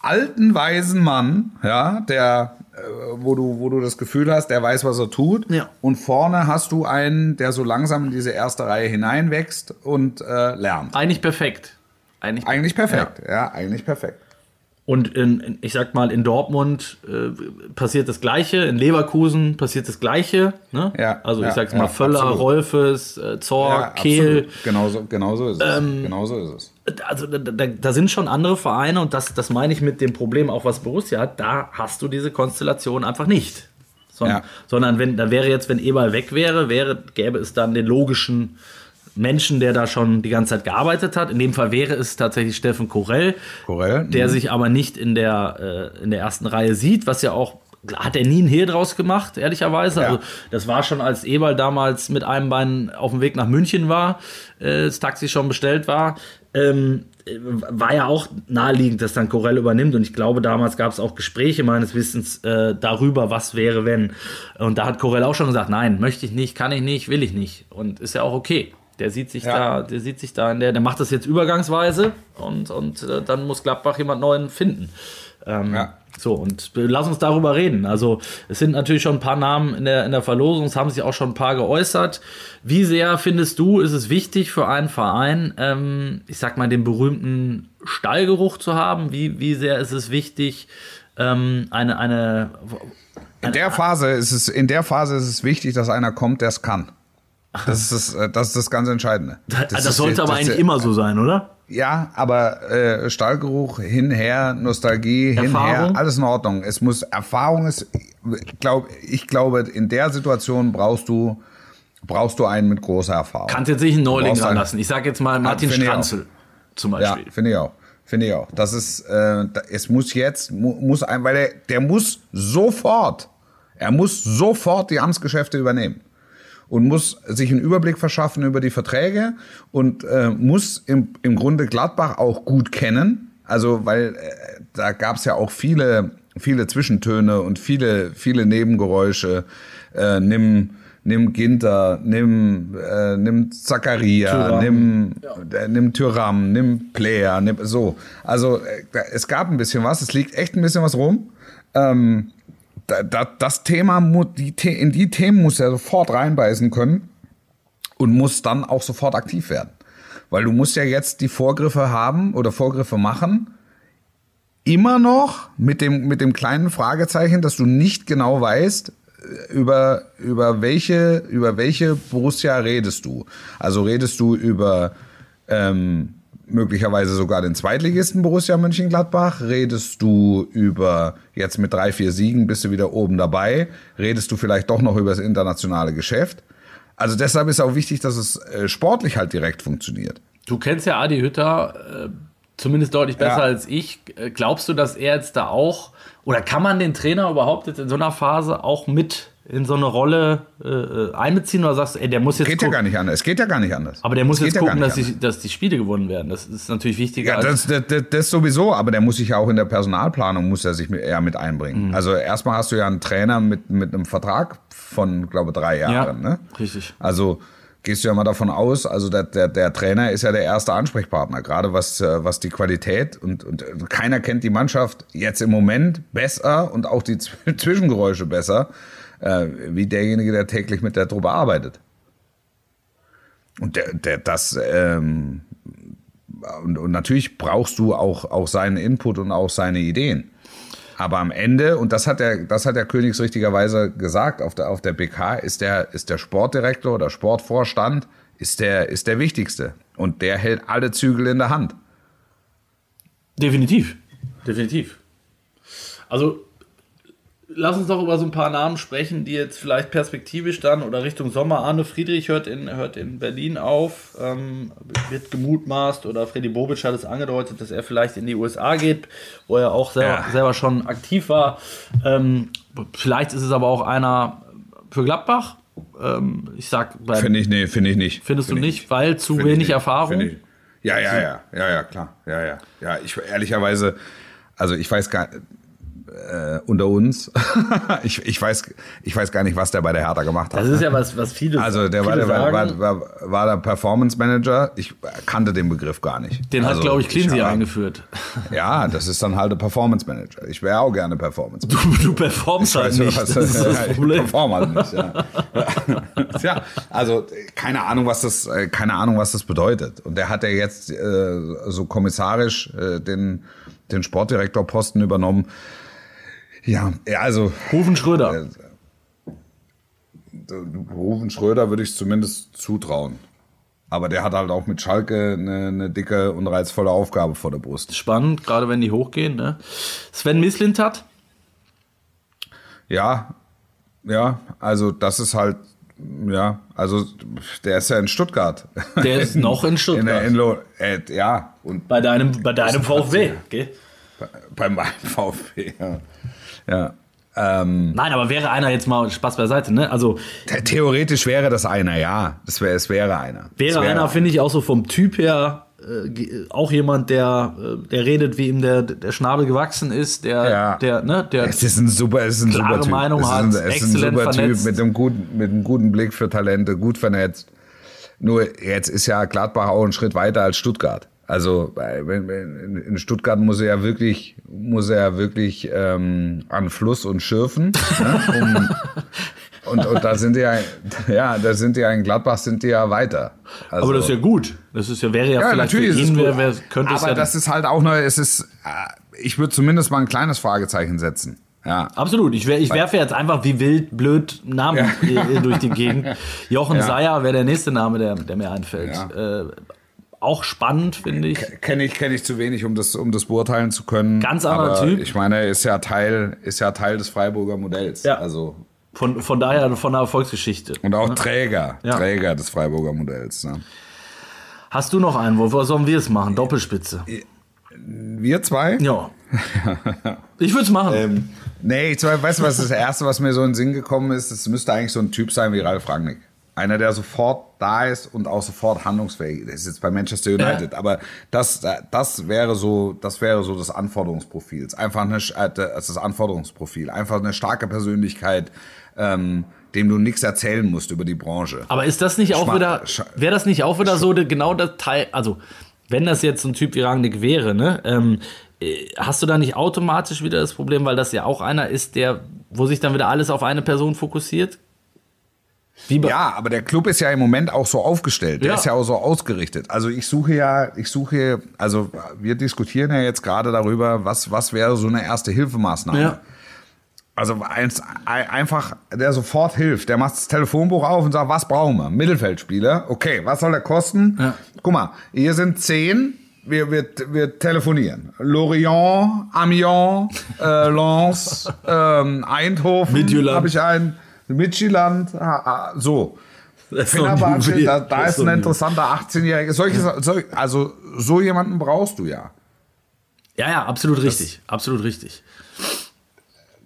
alten, weisen Mann, ja, der, äh, wo du, wo du das Gefühl hast, der weiß, was er tut. Ja. Und vorne hast du einen, der so langsam in diese erste Reihe hineinwächst und äh, lernt. Eigentlich perfekt. Eigentlich, Eigentlich perfekt, ja, eigentlich perfekt. Und in, in, ich sag mal, in Dortmund äh, passiert das Gleiche, in Leverkusen passiert das Gleiche. Ne? Ja, also ich ja, sag's mal, ja, Völler, absolut. Rolfes, äh, Zor, Ja, Kehl. Genauso, genauso ist es. Ähm, genauso ist es. Also da, da, da sind schon andere Vereine und das, das meine ich mit dem Problem, auch was Borussia hat, da hast du diese Konstellation einfach nicht. Son Ja. Sondern wenn, da wäre jetzt, wenn Eberl weg wäre, wäre, gäbe es dann den logischen Menschen, der da schon die ganze Zeit gearbeitet hat. In dem Fall wäre es tatsächlich Steffen Korell, Korell, der mhm. sich aber nicht in der, äh, in der ersten Reihe sieht, was ja auch hat er nie einen Hehl draus gemacht, ehrlicherweise. Ja. Also das war schon, als Eberl damals mit einem Bein auf dem Weg nach München war, äh, das Taxi schon bestellt war, ähm, äh, war ja auch naheliegend, dass dann Corell übernimmt. Und ich glaube, damals gab es auch Gespräche meines Wissens äh, darüber, was wäre, wenn. Und da hat Corell auch schon gesagt, nein, möchte ich nicht, kann ich nicht, will ich nicht. Und ist ja auch okay. Der sieht sich Ja. da, der sieht sich da in der, der macht das jetzt übergangsweise und, und äh, dann muss Gladbach jemand neuen finden. Ähm, Ja. So, und äh, lass uns darüber reden. Also, es sind natürlich schon ein paar Namen in der, in der Verlosung, es haben sich auch schon ein paar geäußert. Wie sehr findest du, ist es wichtig für einen Verein, ähm, ich sag mal, den berühmten Stallgeruch zu haben? Wie, wie sehr ist es wichtig, ähm, eine, eine, In der Phase ist es, in der Phase ist es wichtig, dass einer kommt, der es kann. Das ist das, äh, das ist das ganz Entscheidende. das, ist- sollte aber das- eigentlich immer so sein, oder? Ja, aber äh, Stallgeruch hinher, Nostalgie Erfahrung? hinher, alles in Ordnung. Es muss Erfahrung ist, glaub, ich glaube, in der Situation brauchst du brauchst du einen mit großer Erfahrung. Kannst jetzt nicht einen Neuling ranlassen. Ich sag jetzt mal Martin. Stranzel zum Ja, Beispiel. finde ich auch. Finde ich auch. Das ist, äh, es muss jetzt, mu, muss ein, weil der, der muss sofort, er muss sofort die Amtsgeschäfte übernehmen und muss sich einen Überblick verschaffen über die Verträge und äh, muss im, im Grunde Gladbach auch gut kennen. Also, weil äh, da gab es ja auch viele, viele Zwischentöne und viele, viele Nebengeräusche. Äh, nimm, nimm Ginter, nimm, äh, nimm Zakaria, Thuram. nimm, äh, nimm Tyram, nimm Player, nimm, so. Also, äh, es gab ein bisschen was, es liegt echt ein bisschen was rum. Ähm, das Thema, in die Themen muss er sofort reinbeißen können und muss dann auch sofort aktiv werden. Weil du musst ja jetzt die Vorgriffe haben oder Vorgriffe machen, immer noch mit dem, mit dem kleinen Fragezeichen, dass du nicht genau weißt, äh, über, über, welche, über welche Borussia redest du. Also redest du über ähm, möglicherweise sogar den Zweitligisten Borussia Mönchengladbach? Redest du über, jetzt mit drei, vier Siegen bist du wieder oben dabei? Redest du vielleicht doch noch über das internationale Geschäft? Also deshalb ist auch wichtig, dass es äh, sportlich halt direkt funktioniert. Du kennst ja Adi Hütter äh, zumindest deutlich besser Ja. als ich. Äh, Glaubst du, dass er jetzt da auch, oder kann man den Trainer überhaupt jetzt in so einer Phase auch mit in so eine Rolle äh, äh, einbeziehen? Oder sagst du, ey, der muss jetzt Geht ja gar nicht anders. Es geht ja gar nicht anders. aber der muss jetzt ja gucken, dass die, dass die Spiele gewonnen werden. Das ist natürlich wichtiger Ja, das, das, das, das sowieso, aber der muss sich ja auch in der Personalplanung muss er sich mit, eher mit einbringen. Also erstmal hast du ja einen Trainer mit, mit einem Vertrag von, glaube drei Jahren. Ja, ne? richtig. Also gehst du ja mal davon aus, also der, der, der Trainer ist ja der erste Ansprechpartner, gerade was, äh, was die Qualität und, und keiner kennt die Mannschaft jetzt im Moment besser und auch die Zw- [laughs] Zwischengeräusche besser, äh, wie derjenige, der täglich mit der Truppe arbeitet. Und der, der, das, ähm, und, und natürlich brauchst du auch, auch seinen Input und auch seine Ideen. Aber am Ende, und das hat der, das hat der Königs richtigerweise gesagt auf der, auf der BK, ist der, ist der Sportdirektor oder Sportvorstand, ist der, ist der wichtigste. Und der hält alle Zügel in der Hand. Definitiv. Definitiv. Also, lass uns doch über so ein paar Namen sprechen, die jetzt vielleicht perspektivisch dann oder Richtung Sommer. Arne Friedrich hört in, hört in Berlin auf, ähm, wird gemutmaßt oder Freddy Bobic hat es angedeutet, dass er vielleicht in die USA geht, wo er auch selber, Ja. selber schon aktiv war. Ähm, vielleicht ist es aber auch einer für Gladbach. Ähm, ich sag, Finde ich, nee, finde ich nicht. findest Finde du ich nicht, weil zu Finde ich wenig nicht. Erfahrung? Ja, ja, ja, ja, ja, klar. Ja, ja. Ja, ich ehrlicherweise, also ich weiß gar äh, unter uns, [laughs] ich, ich, weiß, ich weiß gar nicht, was der bei der Hertha gemacht hat. Das ist ja was, was viele Also der war, viele der war, sagen. war, war, war der Performance Manager. Ich kannte den Begriff gar nicht. Den hat, also, glaube ich, Cleansey hab- eingeführt. [laughs] Ja, das ist dann halt der Performance Manager. Ich wäre auch gerne Performance Manager. Du, du performst halt nicht. was- Das ist das [laughs] ja, ich Problem. perform halt nicht. Ja. ja, also keine Ahnung, was das, äh, keine Ahnung, was das bedeutet. Und der hat ja jetzt äh, so kommissarisch äh, den, den Sportdirektorposten übernommen. Ja, ja, also Rufen Schröder. Rufen Schröder würde ich zumindest zutrauen. Aber der hat halt auch mit Schalke eine, eine dicke und reizvolle Aufgabe vor der Brust. Spannend, gerade wenn die hochgehen. Ne? Sven Mislintat, Ja, ja, also das ist halt, ja, also der ist ja in Stuttgart. der ist noch in [laughs] In der Stuttgart. Inlo, äh, ja, und bei deinem, bei deinem VfB. Okay. Bei meinem [laughs] VfB, ja. ja. Ähm, Nein, aber wäre einer jetzt mal Spaß beiseite, ne? Also the- theoretisch wäre das einer, ja. Das wäre, es wäre einer. Es wäre einer, finde ich, auch so vom Typ her äh, auch jemand, der, äh, der redet, wie ihm der, der Schnabel gewachsen ist, der, Ja. der, ne, der Es ist ein super, es ist ein Klare super Typ. Meinung es hat, ein, es ist ein super vernetzt. Typ mit einem guten, mit einem guten Blick für Talente, gut vernetzt. Nur jetzt ist ja Gladbach auch ein Schritt weiter als Stuttgart. Also wenn- in Stuttgart muss er ja wirklich, muss er ja wirklich ähm, an Fluss und schürfen. ne, um, [laughs] und, und da sind die ja, ja, da sind die ja in Gladbach sind die ja weiter. Also, aber das ist ja gut. Das ist ja, wäre ja, ja, vielleicht natürlich für ist es ihn, wär, wär, könnte es aber ja das ist halt auch neu. Es ist, äh, ich würde zumindest mal ein kleines Fragezeichen setzen. Ja. Absolut. Ich, wer- ich werfe jetzt einfach wie wild blöd Namen äh, durch die Gegend. [laughs] Jochen Ja. Seyer wäre der nächste Name, der, der mir einfällt. Äh, auch spannend, finde ich. Kenne ich, kenn ich zu wenig, um das, um das beurteilen zu können. Ganz anderer Aber Typ. Ich meine, er ist ja Teil, ist ja Teil des Freiburger Modells. Ja. Also, Von, von daher von der Erfolgsgeschichte. und auch Träger, Ja. Träger des Freiburger Modells. Ne? Hast du noch einen? Wo wo sollen wir es machen? Doppelspitze. Wir zwei? Ja. [laughs] Ich würde es machen. Ähm, nee, ich du, was das Erste, was mir so in den Sinn gekommen ist? Es müsste eigentlich so ein Typ sein wie Ralf Rangnick. Einer, der sofort da ist und auch sofort handlungsfähig ist. Das ist jetzt bei Manchester United, aber das, das wäre so, das wäre so das Anforderungsprofil. Einfach eine, äh, das Anforderungsprofil. Einfach eine starke Persönlichkeit, ähm, dem du nichts erzählen musst über die Branche. Aber ist das nicht auch Schma- wieder, wäre das nicht auch wieder so genau das Teil, also wenn das jetzt so ein Typ wie Rangnick wäre, ne, ähm, äh, hast du da nicht automatisch wieder das Problem, weil das ja auch einer ist, der, wo sich dann wieder alles auf eine Person fokussiert? Ja, aber der Club ist ja im Moment auch so aufgestellt. Der Ja. ist ja auch so ausgerichtet. Also ich suche ja, ich suche, also wir diskutieren ja jetzt gerade darüber, was, was wäre so eine erste Hilfemaßnahme. Ja. Also eins, ein- einfach, der sofort hilft. Der macht das Telefonbuch auf und sagt, was brauchen wir? Mittelfeldspieler. Okay, was soll der kosten? Ja. Guck mal, hier sind zehn. Wir, wir, wir telefonieren. Lorient, Amiens, äh, Lens, [laughs] ähm, Eindhoven. Habe ich einen. Midtjylland, ah, ah, so. Das Fenerbahce, da, da Das ist ein interessanter 18-Jähriger. Solche, sol- also so jemanden brauchst du ja. Ja, ja, absolut richtig. Absolut richtig.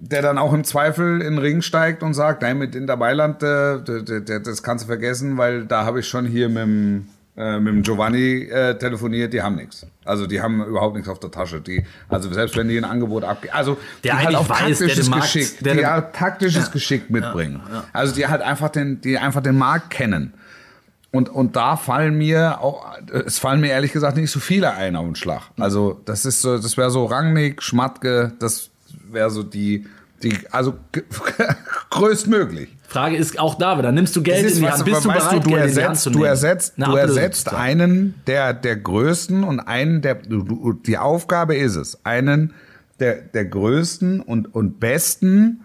der dann auch im Zweifel in den Ring steigt und sagt, nein, mit Inter Mailand, äh, das kannst du vergessen, weil da habe ich schon hier mit dem, äh, mit dem Giovanni äh, telefoniert, die haben nichts. Also die haben überhaupt nichts auf der Tasche. Die, also selbst wenn die ein Angebot abgeben, also Der die halt auch weiß, der taktisches Markt- Geschick, der die halt taktisches Geschick mitbringen. Also die halt einfach den, die einfach den Markt kennen. Und, und da fallen mir auch, es fallen mir ehrlich gesagt nicht so viele ein auf den Schlag. Also das ist so, das wäre so Rangnick, Schmatke, das wäre so die, die, also [laughs] größtmöglich. Frage ist auch da wieder, nimmst du Geld ist, in die Hand? du, Bist du bereit, du, du Geld in die Hand ersetzt, zu du nehmen? ersetzt, du ersetzt zu zahlen. einen der, der größten und einen der, du, du, die Aufgabe ist es, einen der, der größten und, und besten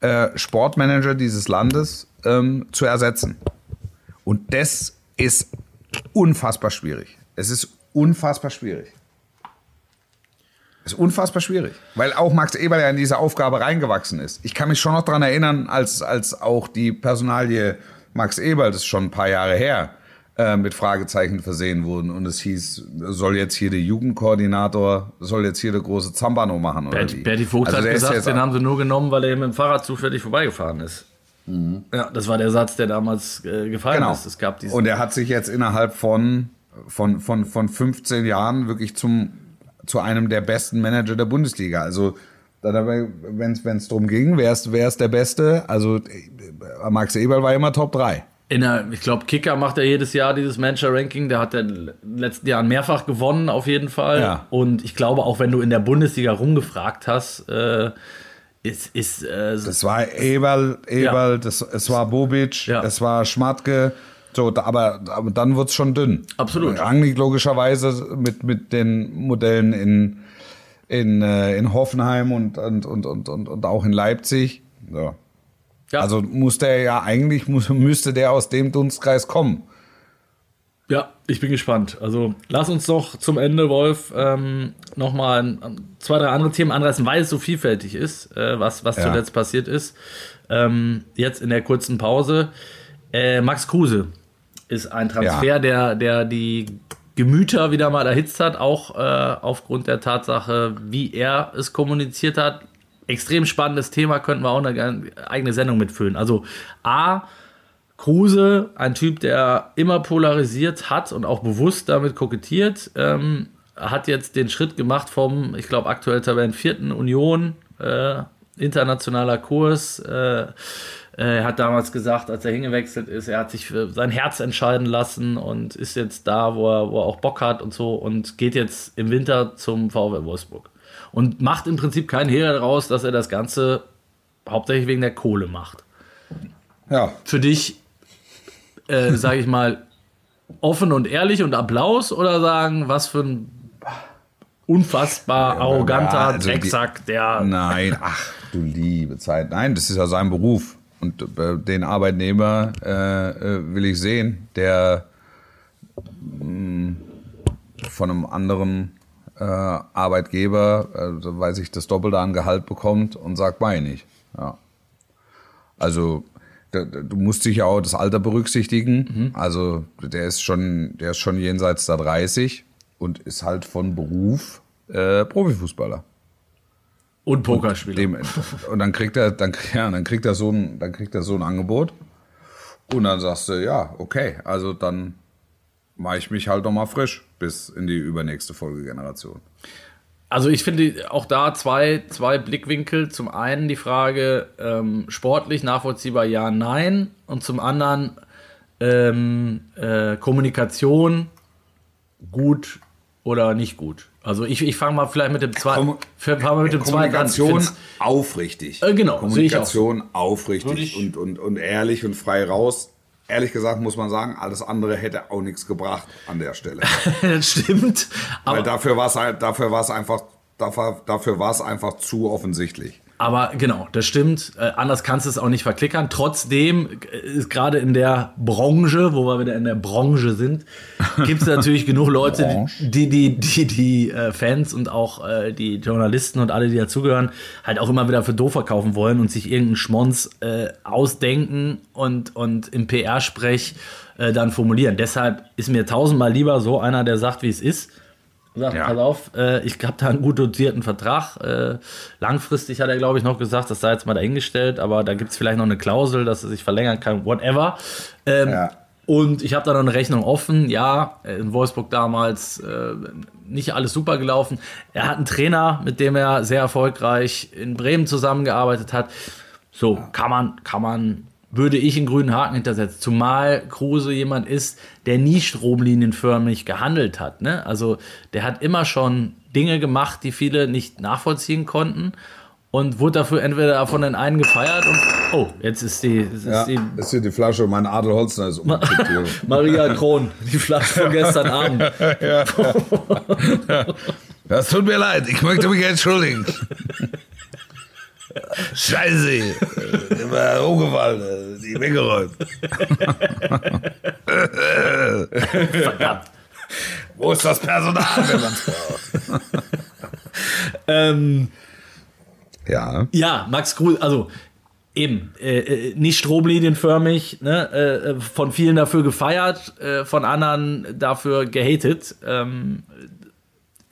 äh, Sportmanager dieses Landes ähm, zu ersetzen. Und das ist unfassbar schwierig. Es ist unfassbar schwierig. Ist unfassbar schwierig, weil auch Max Eberl ja in diese Aufgabe reingewachsen ist. Ich kann mich schon noch dran erinnern, als, als auch die Personalie Max Eberl, das ist schon ein paar Jahre her, äh, mit Fragezeichen versehen wurden und es hieß, soll jetzt hier der Jugendkoordinator, soll jetzt hier der große Zambano machen oder Berti, wie? Berti Vogt Also hat gesagt, den haben sie nur genommen, weil er mit dem Fahrrad zufällig vorbeigefahren ist. Ja, das war der Satz, der damals äh, gefallen Genau. ist. Es gab diesen, Und er hat sich jetzt innerhalb von, von, von, von 15 Jahren wirklich zum, zu einem der besten Manager der Bundesliga. Also, wenn es darum ging, wer ist, wer ist der Beste? Also, äh, Max Eberl war immer Top 3. in der, ich glaube, Kicker macht ja jedes Jahr dieses Manager-Ranking. Der hat ja in den letzten Jahren mehrfach gewonnen, auf jeden Fall. Ja. Und ich glaube, auch wenn du in der Bundesliga rumgefragt hast, äh, ist, ist äh, Das war Eberl, Eberl, das, es war Bobic, Ja. es war Schmatke. So, da, aber, aber dann wird's schon dünn. Absolut. Rangnick logischerweise mit, mit den Modellen in, in, äh, in Hoffenheim und, und, und, und, und, und auch in Leipzig. Ja. ja, Also muss der ja eigentlich, muss, müsste der aus dem Dunstkreis kommen. Ja, ich bin gespannt. Also lass uns doch zum Ende, Wolf, ähm, nochmal zwei, drei andere Themen anreißen, weil es so vielfältig ist, äh, was, was Ja. zuletzt passiert ist. Ähm, jetzt in der kurzen Pause. Äh, Max Kruse ist ein Transfer, Ja. der, der die Gemüter wieder mal erhitzt hat, auch äh, aufgrund der Tatsache, wie er es kommuniziert hat. Extrem spannendes Thema, könnten wir auch eine eigene Sendung mitfüllen. Also A, Kruse, ein Typ, der immer polarisiert hat und auch bewusst damit kokettiert, ähm, hat jetzt den Schritt gemacht vom, ich glaube, aktuell Tabellen vierten Union, äh, internationaler Kurs. Äh, er hat damals gesagt, als er hingewechselt ist, er hat sich für sein Herz entscheiden lassen und ist jetzt da, wo er, wo er auch Bock hat und so und geht jetzt im Winter zum VW Wolfsburg. Und macht im Prinzip keinen Hehl daraus, dass er das Ganze hauptsächlich wegen der Kohle macht Ja. für dich, äh, [laughs] sage ich mal, offen und ehrlich und Applaus oder sagen, was für ein unfassbar arroganter ja, also Drecksack, der. Nein, ach du liebe Zeit. Nein, das ist ja sein Beruf. Und äh, den Arbeitnehmer äh, äh, will ich sehen, der mh, von einem anderen äh, Arbeitgeber, äh, weiß ich, das Doppelte an Gehalt bekommt und sagt, meine ich. Ja. Also du musst sicher auch das Alter berücksichtigen. Also der ist schon, der ist schon jenseits der 30 und ist halt von Beruf äh, Profifußballer. Und Pokerspieler. Dem, und dann kriegt er, dann, [laughs] ja, dann kriegt er so ein, dann kriegt er so ein Angebot. Und dann sagst du, ja, okay, also dann mache ich mich halt noch mal frisch bis in die übernächste Folgegeneration. Also ich finde auch da zwei, zwei Blickwinkel. Zum einen die Frage, ähm, sportlich nachvollziehbar ja, nein. Und zum anderen ähm, äh, Kommunikation gut, oder nicht gut? Also ich, ich fange mal vielleicht mit dem zweiten. Kommu- fang mal mit dem zweiten an. Kommunikation aufrichtig. Äh, genau. Kommunikation aufrichtig ich- und, und, und ehrlich und frei raus. Ehrlich gesagt muss man sagen, alles andere hätte auch nichts gebracht an der Stelle. [laughs] das stimmt. Weil Aber, dafür war es halt- dafür war es einfach, dafür, dafür war es einfach zu offensichtlich. Aber genau, das stimmt. Äh, anders kannst du es auch nicht verklickern. Trotzdem äh, ist gerade in der Branche, wo wir wieder in der Branche sind, [laughs] gibt es natürlich genug Leute, die die, die, die äh, Fans und auch äh, die Journalisten und alle, die dazugehören, halt auch immer wieder für doof verkaufen wollen und sich irgendeinen Schmonz äh, ausdenken und, und im PR-Sprech äh, dann formulieren. Deshalb ist mir tausendmal lieber so einer, der sagt, wie es ist. Sagt, Ja. pass auf, äh, ich habe da einen gut dotierten Vertrag. Äh, langfristig hat er, glaube ich, noch gesagt, das sei jetzt mal dahingestellt, aber da gibt es vielleicht noch eine Klausel, dass er sich verlängern kann, whatever. Ähm, Ja. Und ich habe da noch eine Rechnung offen. Ja, in Wolfsburg damals äh, nicht alles super gelaufen. Er hat einen Trainer, mit dem er sehr erfolgreich in Bremen zusammengearbeitet hat. So, kann man, kann man, würde ich einen grünen Haken hintersetzen. Zumal Kruse jemand ist, der nie stromlinienförmig gehandelt hat. Ne? Also der hat immer schon Dinge gemacht, die viele nicht nachvollziehen konnten. Und wurde dafür entweder von den einen gefeiert und oh, jetzt ist die, jetzt Ja, ist die ist hier die Flasche, mein Adel Holzner ist umgekippt. [laughs] Maria Kron, die Flasche von gestern Abend. [laughs] [laughs] Das tut mir leid, ich möchte mich entschuldigen. Scheiße, der war umgefallen, die weggeräumt. Verdammt. Wo ist das Personal, wenn man's braucht? Ähm, Ja, ja, Max Kruse, also eben, äh, äh, nicht stromlinienförmig, ne, äh, von vielen dafür gefeiert, äh, von anderen dafür gehatet. Ähm,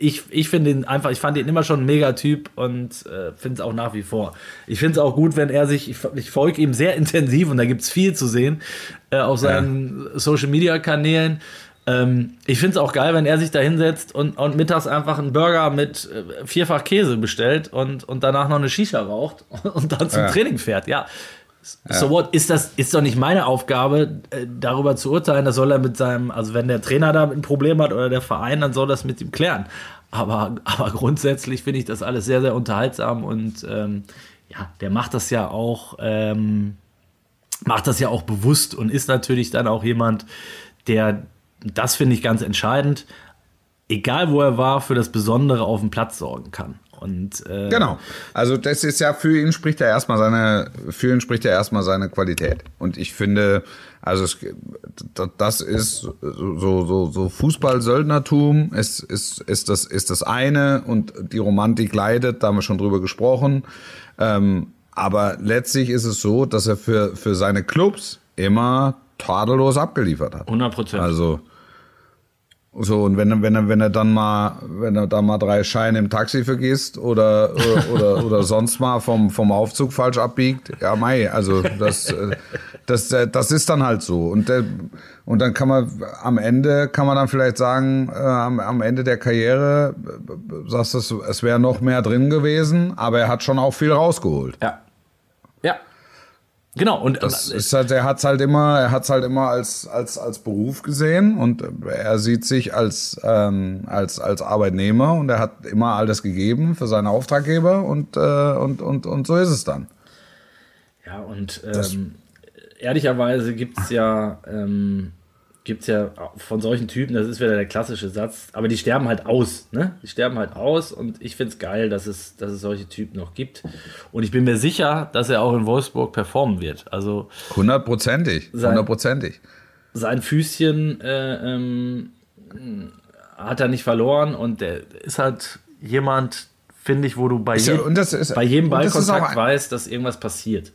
ich, ich finde ihn einfach, ich fand ihn immer schon ein Megatyp und äh, finde es auch nach wie vor. Ich finde es auch gut, wenn er sich, ich, ich folge ihm sehr intensiv und da gibt es viel zu sehen äh, auf seinen Social Media Kanälen. Ähm, ich finde es auch geil, wenn er sich da hinsetzt und, und mittags einfach einen Burger mit äh, vierfach Käse bestellt und, und danach noch eine Shisha raucht [laughs] und dann zum Ja. Training fährt. Ja. So what? Ist das ist doch nicht meine Aufgabe, äh, darüber zu urteilen. Das soll er mit seinem, also wenn der Trainer da ein Problem hat oder der Verein, dann soll das mit ihm klären. Aber, aber grundsätzlich finde ich das alles sehr, sehr unterhaltsam und ähm, ja, der macht das ja auch, ähm, macht das ja auch bewusst und ist natürlich dann auch jemand, der, das finde ich ganz entscheidend, egal wo er war, für das Besondere auf dem Platz sorgen kann. Und äh, Genau. Also das ist ja für ihn spricht er erstmal seine für ihn spricht er erstmal seine Qualität. Und ich finde, also es, das ist so so so Fußball-Söldnertum ist ist ist das ist das eine und die Romantik leidet. Da haben wir schon drüber gesprochen. Ähm, aber letztlich ist es so, dass er für für seine Clubs immer tadellos abgeliefert hat. 100 Prozent. Also so und wenn er wenn wenn er dann mal wenn er da mal drei Scheine im Taxi vergisst oder oder oder, sonst mal vom vom Aufzug falsch abbiegt, ja mei, also das äh, das äh, das ist dann halt so und der, und dann kann man am Ende kann man dann vielleicht sagen äh, am, am Ende der Karriere äh, sagst du es wäre noch mehr drin gewesen, aber er hat schon auch viel rausgeholt. ja. Ja. Genau. Und Das ist halt, er hat's halt immer, er hat's halt immer als als als Beruf gesehen und er sieht sich als ähm, als als Arbeitnehmer und er hat immer alles gegeben für seine Auftraggeber und äh, und und und so ist es dann. Ja, und ähm, ehrlicherweise gibt es ja, ähm, gibt's ja von solchen Typen, das ist wieder der klassische Satz, aber die sterben halt aus, ne? Die sterben halt aus und ich finde es geil, dass es, dass es solche Typen noch gibt. Und ich bin mir sicher, dass er auch in Wolfsburg performen wird. Also Hundertprozentig, Sein- hundertprozentig. sein Füßchen äh, ähm, hat er nicht verloren und der ist halt jemand, finde ich, wo du bei, je ist- bei jedem Ballkontakt weißt, dass irgendwas passiert.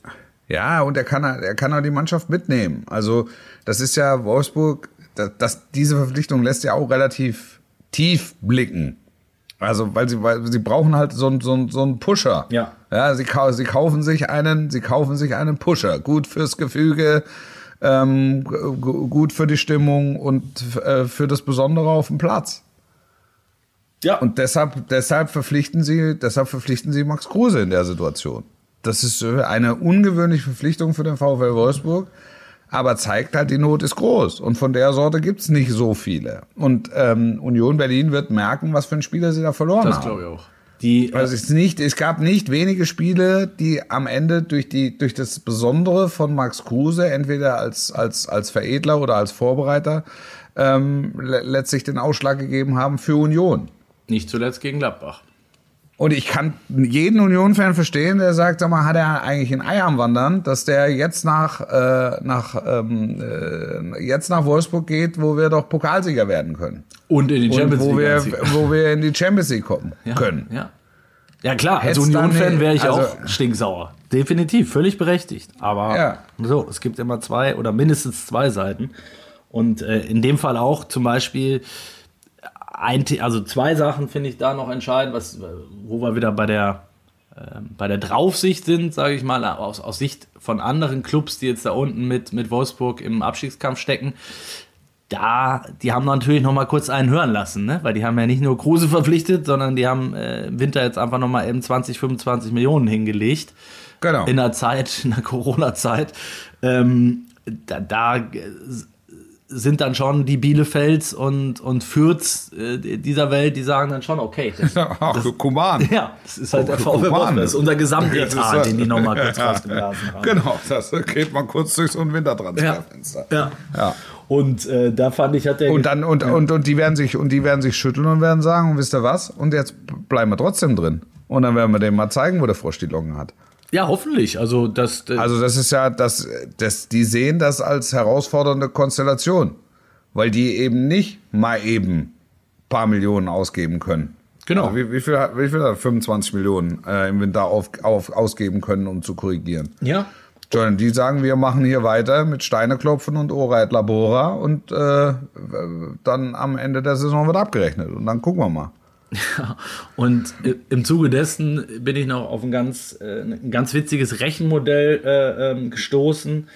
Ja, und er kann, er kann auch die Mannschaft mitnehmen. Also, das ist ja Wolfsburg, das, das, diese Verpflichtung lässt ja auch relativ tief blicken. Also, weil sie, weil sie brauchen halt so, einen- so, so einen Pusher. Ja. Ja, sie, sie kaufen sich einen, sie kaufen sich einen Pusher. Gut fürs Gefüge, ähm, gu- gut für die Stimmung und äh, für das Besondere auf dem Platz. Ja. Und deshalb, deshalb verpflichten sie, deshalb verpflichten sie Max Kruse in der Situation. Das ist äh, eine ungewöhnliche Verpflichtung für den VfL Wolfsburg. aber zeigt halt, die Not ist groß. Und von der Sorte gibt's nicht so viele. Und ähm, Union Berlin wird merken, was für ein Spieler sie da verloren Das haben. glaube ich auch. Die, Also es, ist nicht, es gab nicht wenige Spiele, die am Ende durch, die, durch das Besondere von Max Kruse, entweder als, als, als Veredler oder als Vorbereiter, ähm, le letztlich den Ausschlag gegeben haben für Union. nicht zuletzt gegen Gladbach. Und ich kann jeden Union-Fan verstehen, der sagt, sag mal, hat er eigentlich ein Ei am Wandern, dass der jetzt nach, äh, nach, ähm, äh, jetzt nach Wolfsburg geht, wo wir doch Pokalsieger werden können. Und in die Und Champions wo League. wir, einziehen. wo wir in die Champions League kommen ja, können. Ja. Ja klar, als Union-Fan wäre ich also- auch stinksauer. Definitiv, völlig berechtigt. Aber Ja. so, es gibt immer zwei oder mindestens zwei Seiten. Und äh, in dem Fall auch zum Beispiel ein, also zwei Sachen finde ich da noch entscheidend, was, wo wir wieder bei der ähm, bei der Draufsicht sind, sage ich mal, aus, aus Sicht von anderen Clubs, die jetzt da unten mit, mit Wolfsburg im Abstiegskampf stecken, da, die haben natürlich noch mal kurz einen hören lassen, ne? weil die haben ja nicht nur Kruse verpflichtet, sondern die haben äh, im Winter jetzt einfach noch mal eben 20, 25 Millionen hingelegt. Genau. In der Zeit, in der Corona-Zeit. Ähm, da, da äh, sind dann schon die Bielefelds und, und Fürths äh, dieser Welt, die sagen dann schon, okay, das, [laughs] Ach, Kuman. [laughs] ja, das ist halt der Guck VfB mal an. Wolfsburg, das ist unser Das ist Gesamtetat, ja- den die noch mal kurz [laughs] rausgeblasen haben. Genau, das geht mal kurz durch so ein Wintertransferfenster. Ja. Ja. Und äh, da fand ich, hat der Und dann und, und, und die werden sich und die werden sich schütteln und werden sagen, und wisst ihr was? Und jetzt bleiben wir trotzdem drin. Und dann werden wir dem mal zeigen, wo der Frosch die Locken hat. Ja, hoffentlich. Also das, äh, Also das ist ja, das, das, die sehen das als herausfordernde Konstellation, weil die eben nicht mal eben ein paar Millionen ausgeben können. Genau. Also wie, wie viel, hat- wie viel hat 25 Millionen äh, im Winter auf, auf, ausgeben können, um zu korrigieren? ja. Sondern die sagen, wir machen hier weiter mit Steine klopfen und Ora et Labora und äh, dann am Ende der Saison wird abgerechnet und dann gucken wir mal. [laughs] Und äh, im Zuge dessen bin ich noch auf ein ganz, äh, ein ganz witziges Rechenmodell äh, ähm, gestoßen,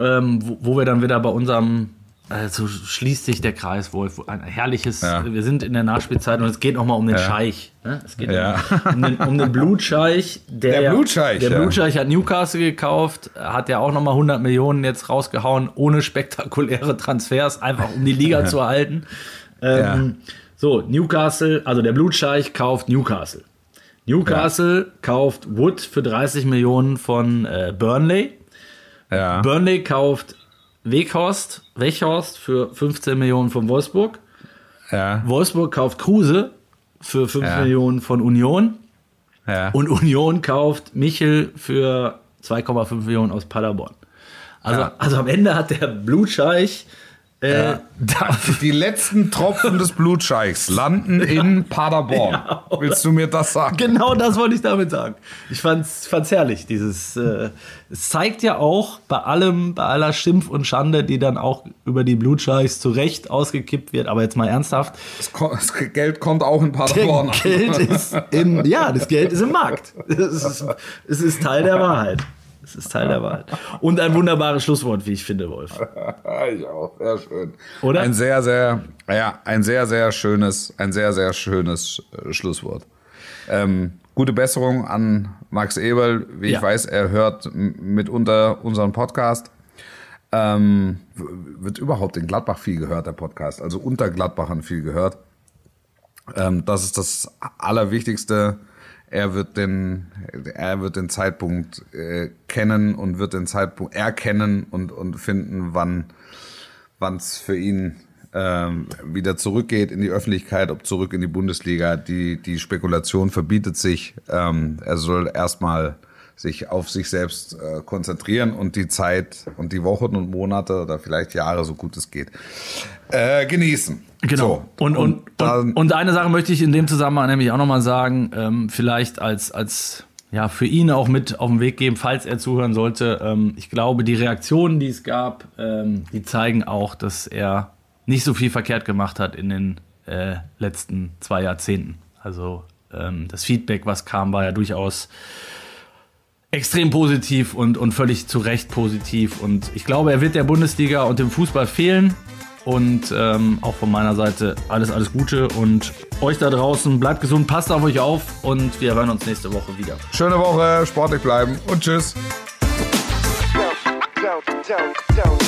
ähm, wo, wo wir dann wieder bei unserem, äh, so schließt sich der Kreis, Wolf, ein herrliches, Ja. wir sind in der Nachspielzeit und es geht nochmal um den Ja. Scheich. Ne? Es geht Ja. um, den, um den Blutscheich. Der, Der ja- Blutscheich, Der ja. Blutscheich hat Newcastle gekauft, hat ja auch nochmal 100 Millionen jetzt rausgehauen, ohne spektakuläre Transfers, einfach um die Liga [laughs] zu erhalten. Ähm, So, Newcastle, also der Blutscheich kauft Newcastle. Newcastle kauft Wood für 30 Millionen von äh, Burnley. Ja. Burnley kauft Weghorst, Weghorst für 15 Millionen von Wolfsburg. ja. Wolfsburg kauft Kruse für 5 Ja. Millionen von Union. ja. Und Union kauft Michel für 2,5 Millionen aus Paderborn. Also, Ja. also am Ende hat der Blutscheich äh, Ja. Die letzten Tropfen des Blutscheichs landen in Paderborn. [laughs] Willst du mir das sagen? Genau das wollte ich damit sagen. Ich fand's, fand's herrlich. Dieses, äh, es zeigt ja auch bei allem, bei aller Schimpf und Schande, die dann auch über die Blutscheichs zu Recht ausgekippt wird. Aber jetzt mal ernsthaft. Das, ko- das Geld kommt auch in Der Paderborn. Geld ist im, ja, das Geld ist im Markt. Es ist, es ist Teil der [laughs] Wahrheit. Es ist Teil der Wahrheit. Und ein wunderbares Schlusswort, wie ich finde, Wolf. [laughs] Ich auch, sehr schön. Oder? Ein sehr, sehr, ja, ein sehr, sehr schönes, ein sehr, sehr schönes äh, Schlusswort. Ähm, gute Besserung an Max Eberl. Wie Ja. ich weiß, er hört mitunter unseren Podcast. Ähm, wird überhaupt in Gladbach viel gehört, der Podcast. Also unter Gladbachern viel gehört. Ähm, das ist das Allerwichtigste. Er wird den, er wird den Zeitpunkt äh, kennen und wird den Zeitpunkt erkennen und, und finden, wann es für ihn ähm, wieder zurückgeht in die Öffentlichkeit, ob zurück in die Bundesliga. Die, die Spekulation verbietet sich. Ähm, er soll erstmal sich auf sich selbst äh, konzentrieren und die Zeit und die Wochen und Monate oder vielleicht Jahre, so gut es geht, äh, genießen. Genau. So, und, und, dann- und, und eine Sache möchte ich in dem Zusammenhang nämlich auch nochmal sagen, ähm, vielleicht als, als ja, für ihn auch mit auf den Weg geben, falls er zuhören sollte. Ähm, ich glaube, die Reaktionen, die es gab, ähm, die zeigen auch, dass er nicht so viel verkehrt gemacht hat in den äh, letzten zwei Jahrzehnten. Also ähm, das Feedback, was kam, war ja durchaus extrem positiv und, und völlig zu Recht positiv. Und ich glaube, er wird der Bundesliga und dem Fußball fehlen. Und ähm, auch von meiner Seite alles, alles Gute und euch da draußen. Bleibt gesund, passt auf euch auf und wir hören uns nächste Woche wieder. Schöne Woche, sportlich bleiben und tschüss. Down, down, down,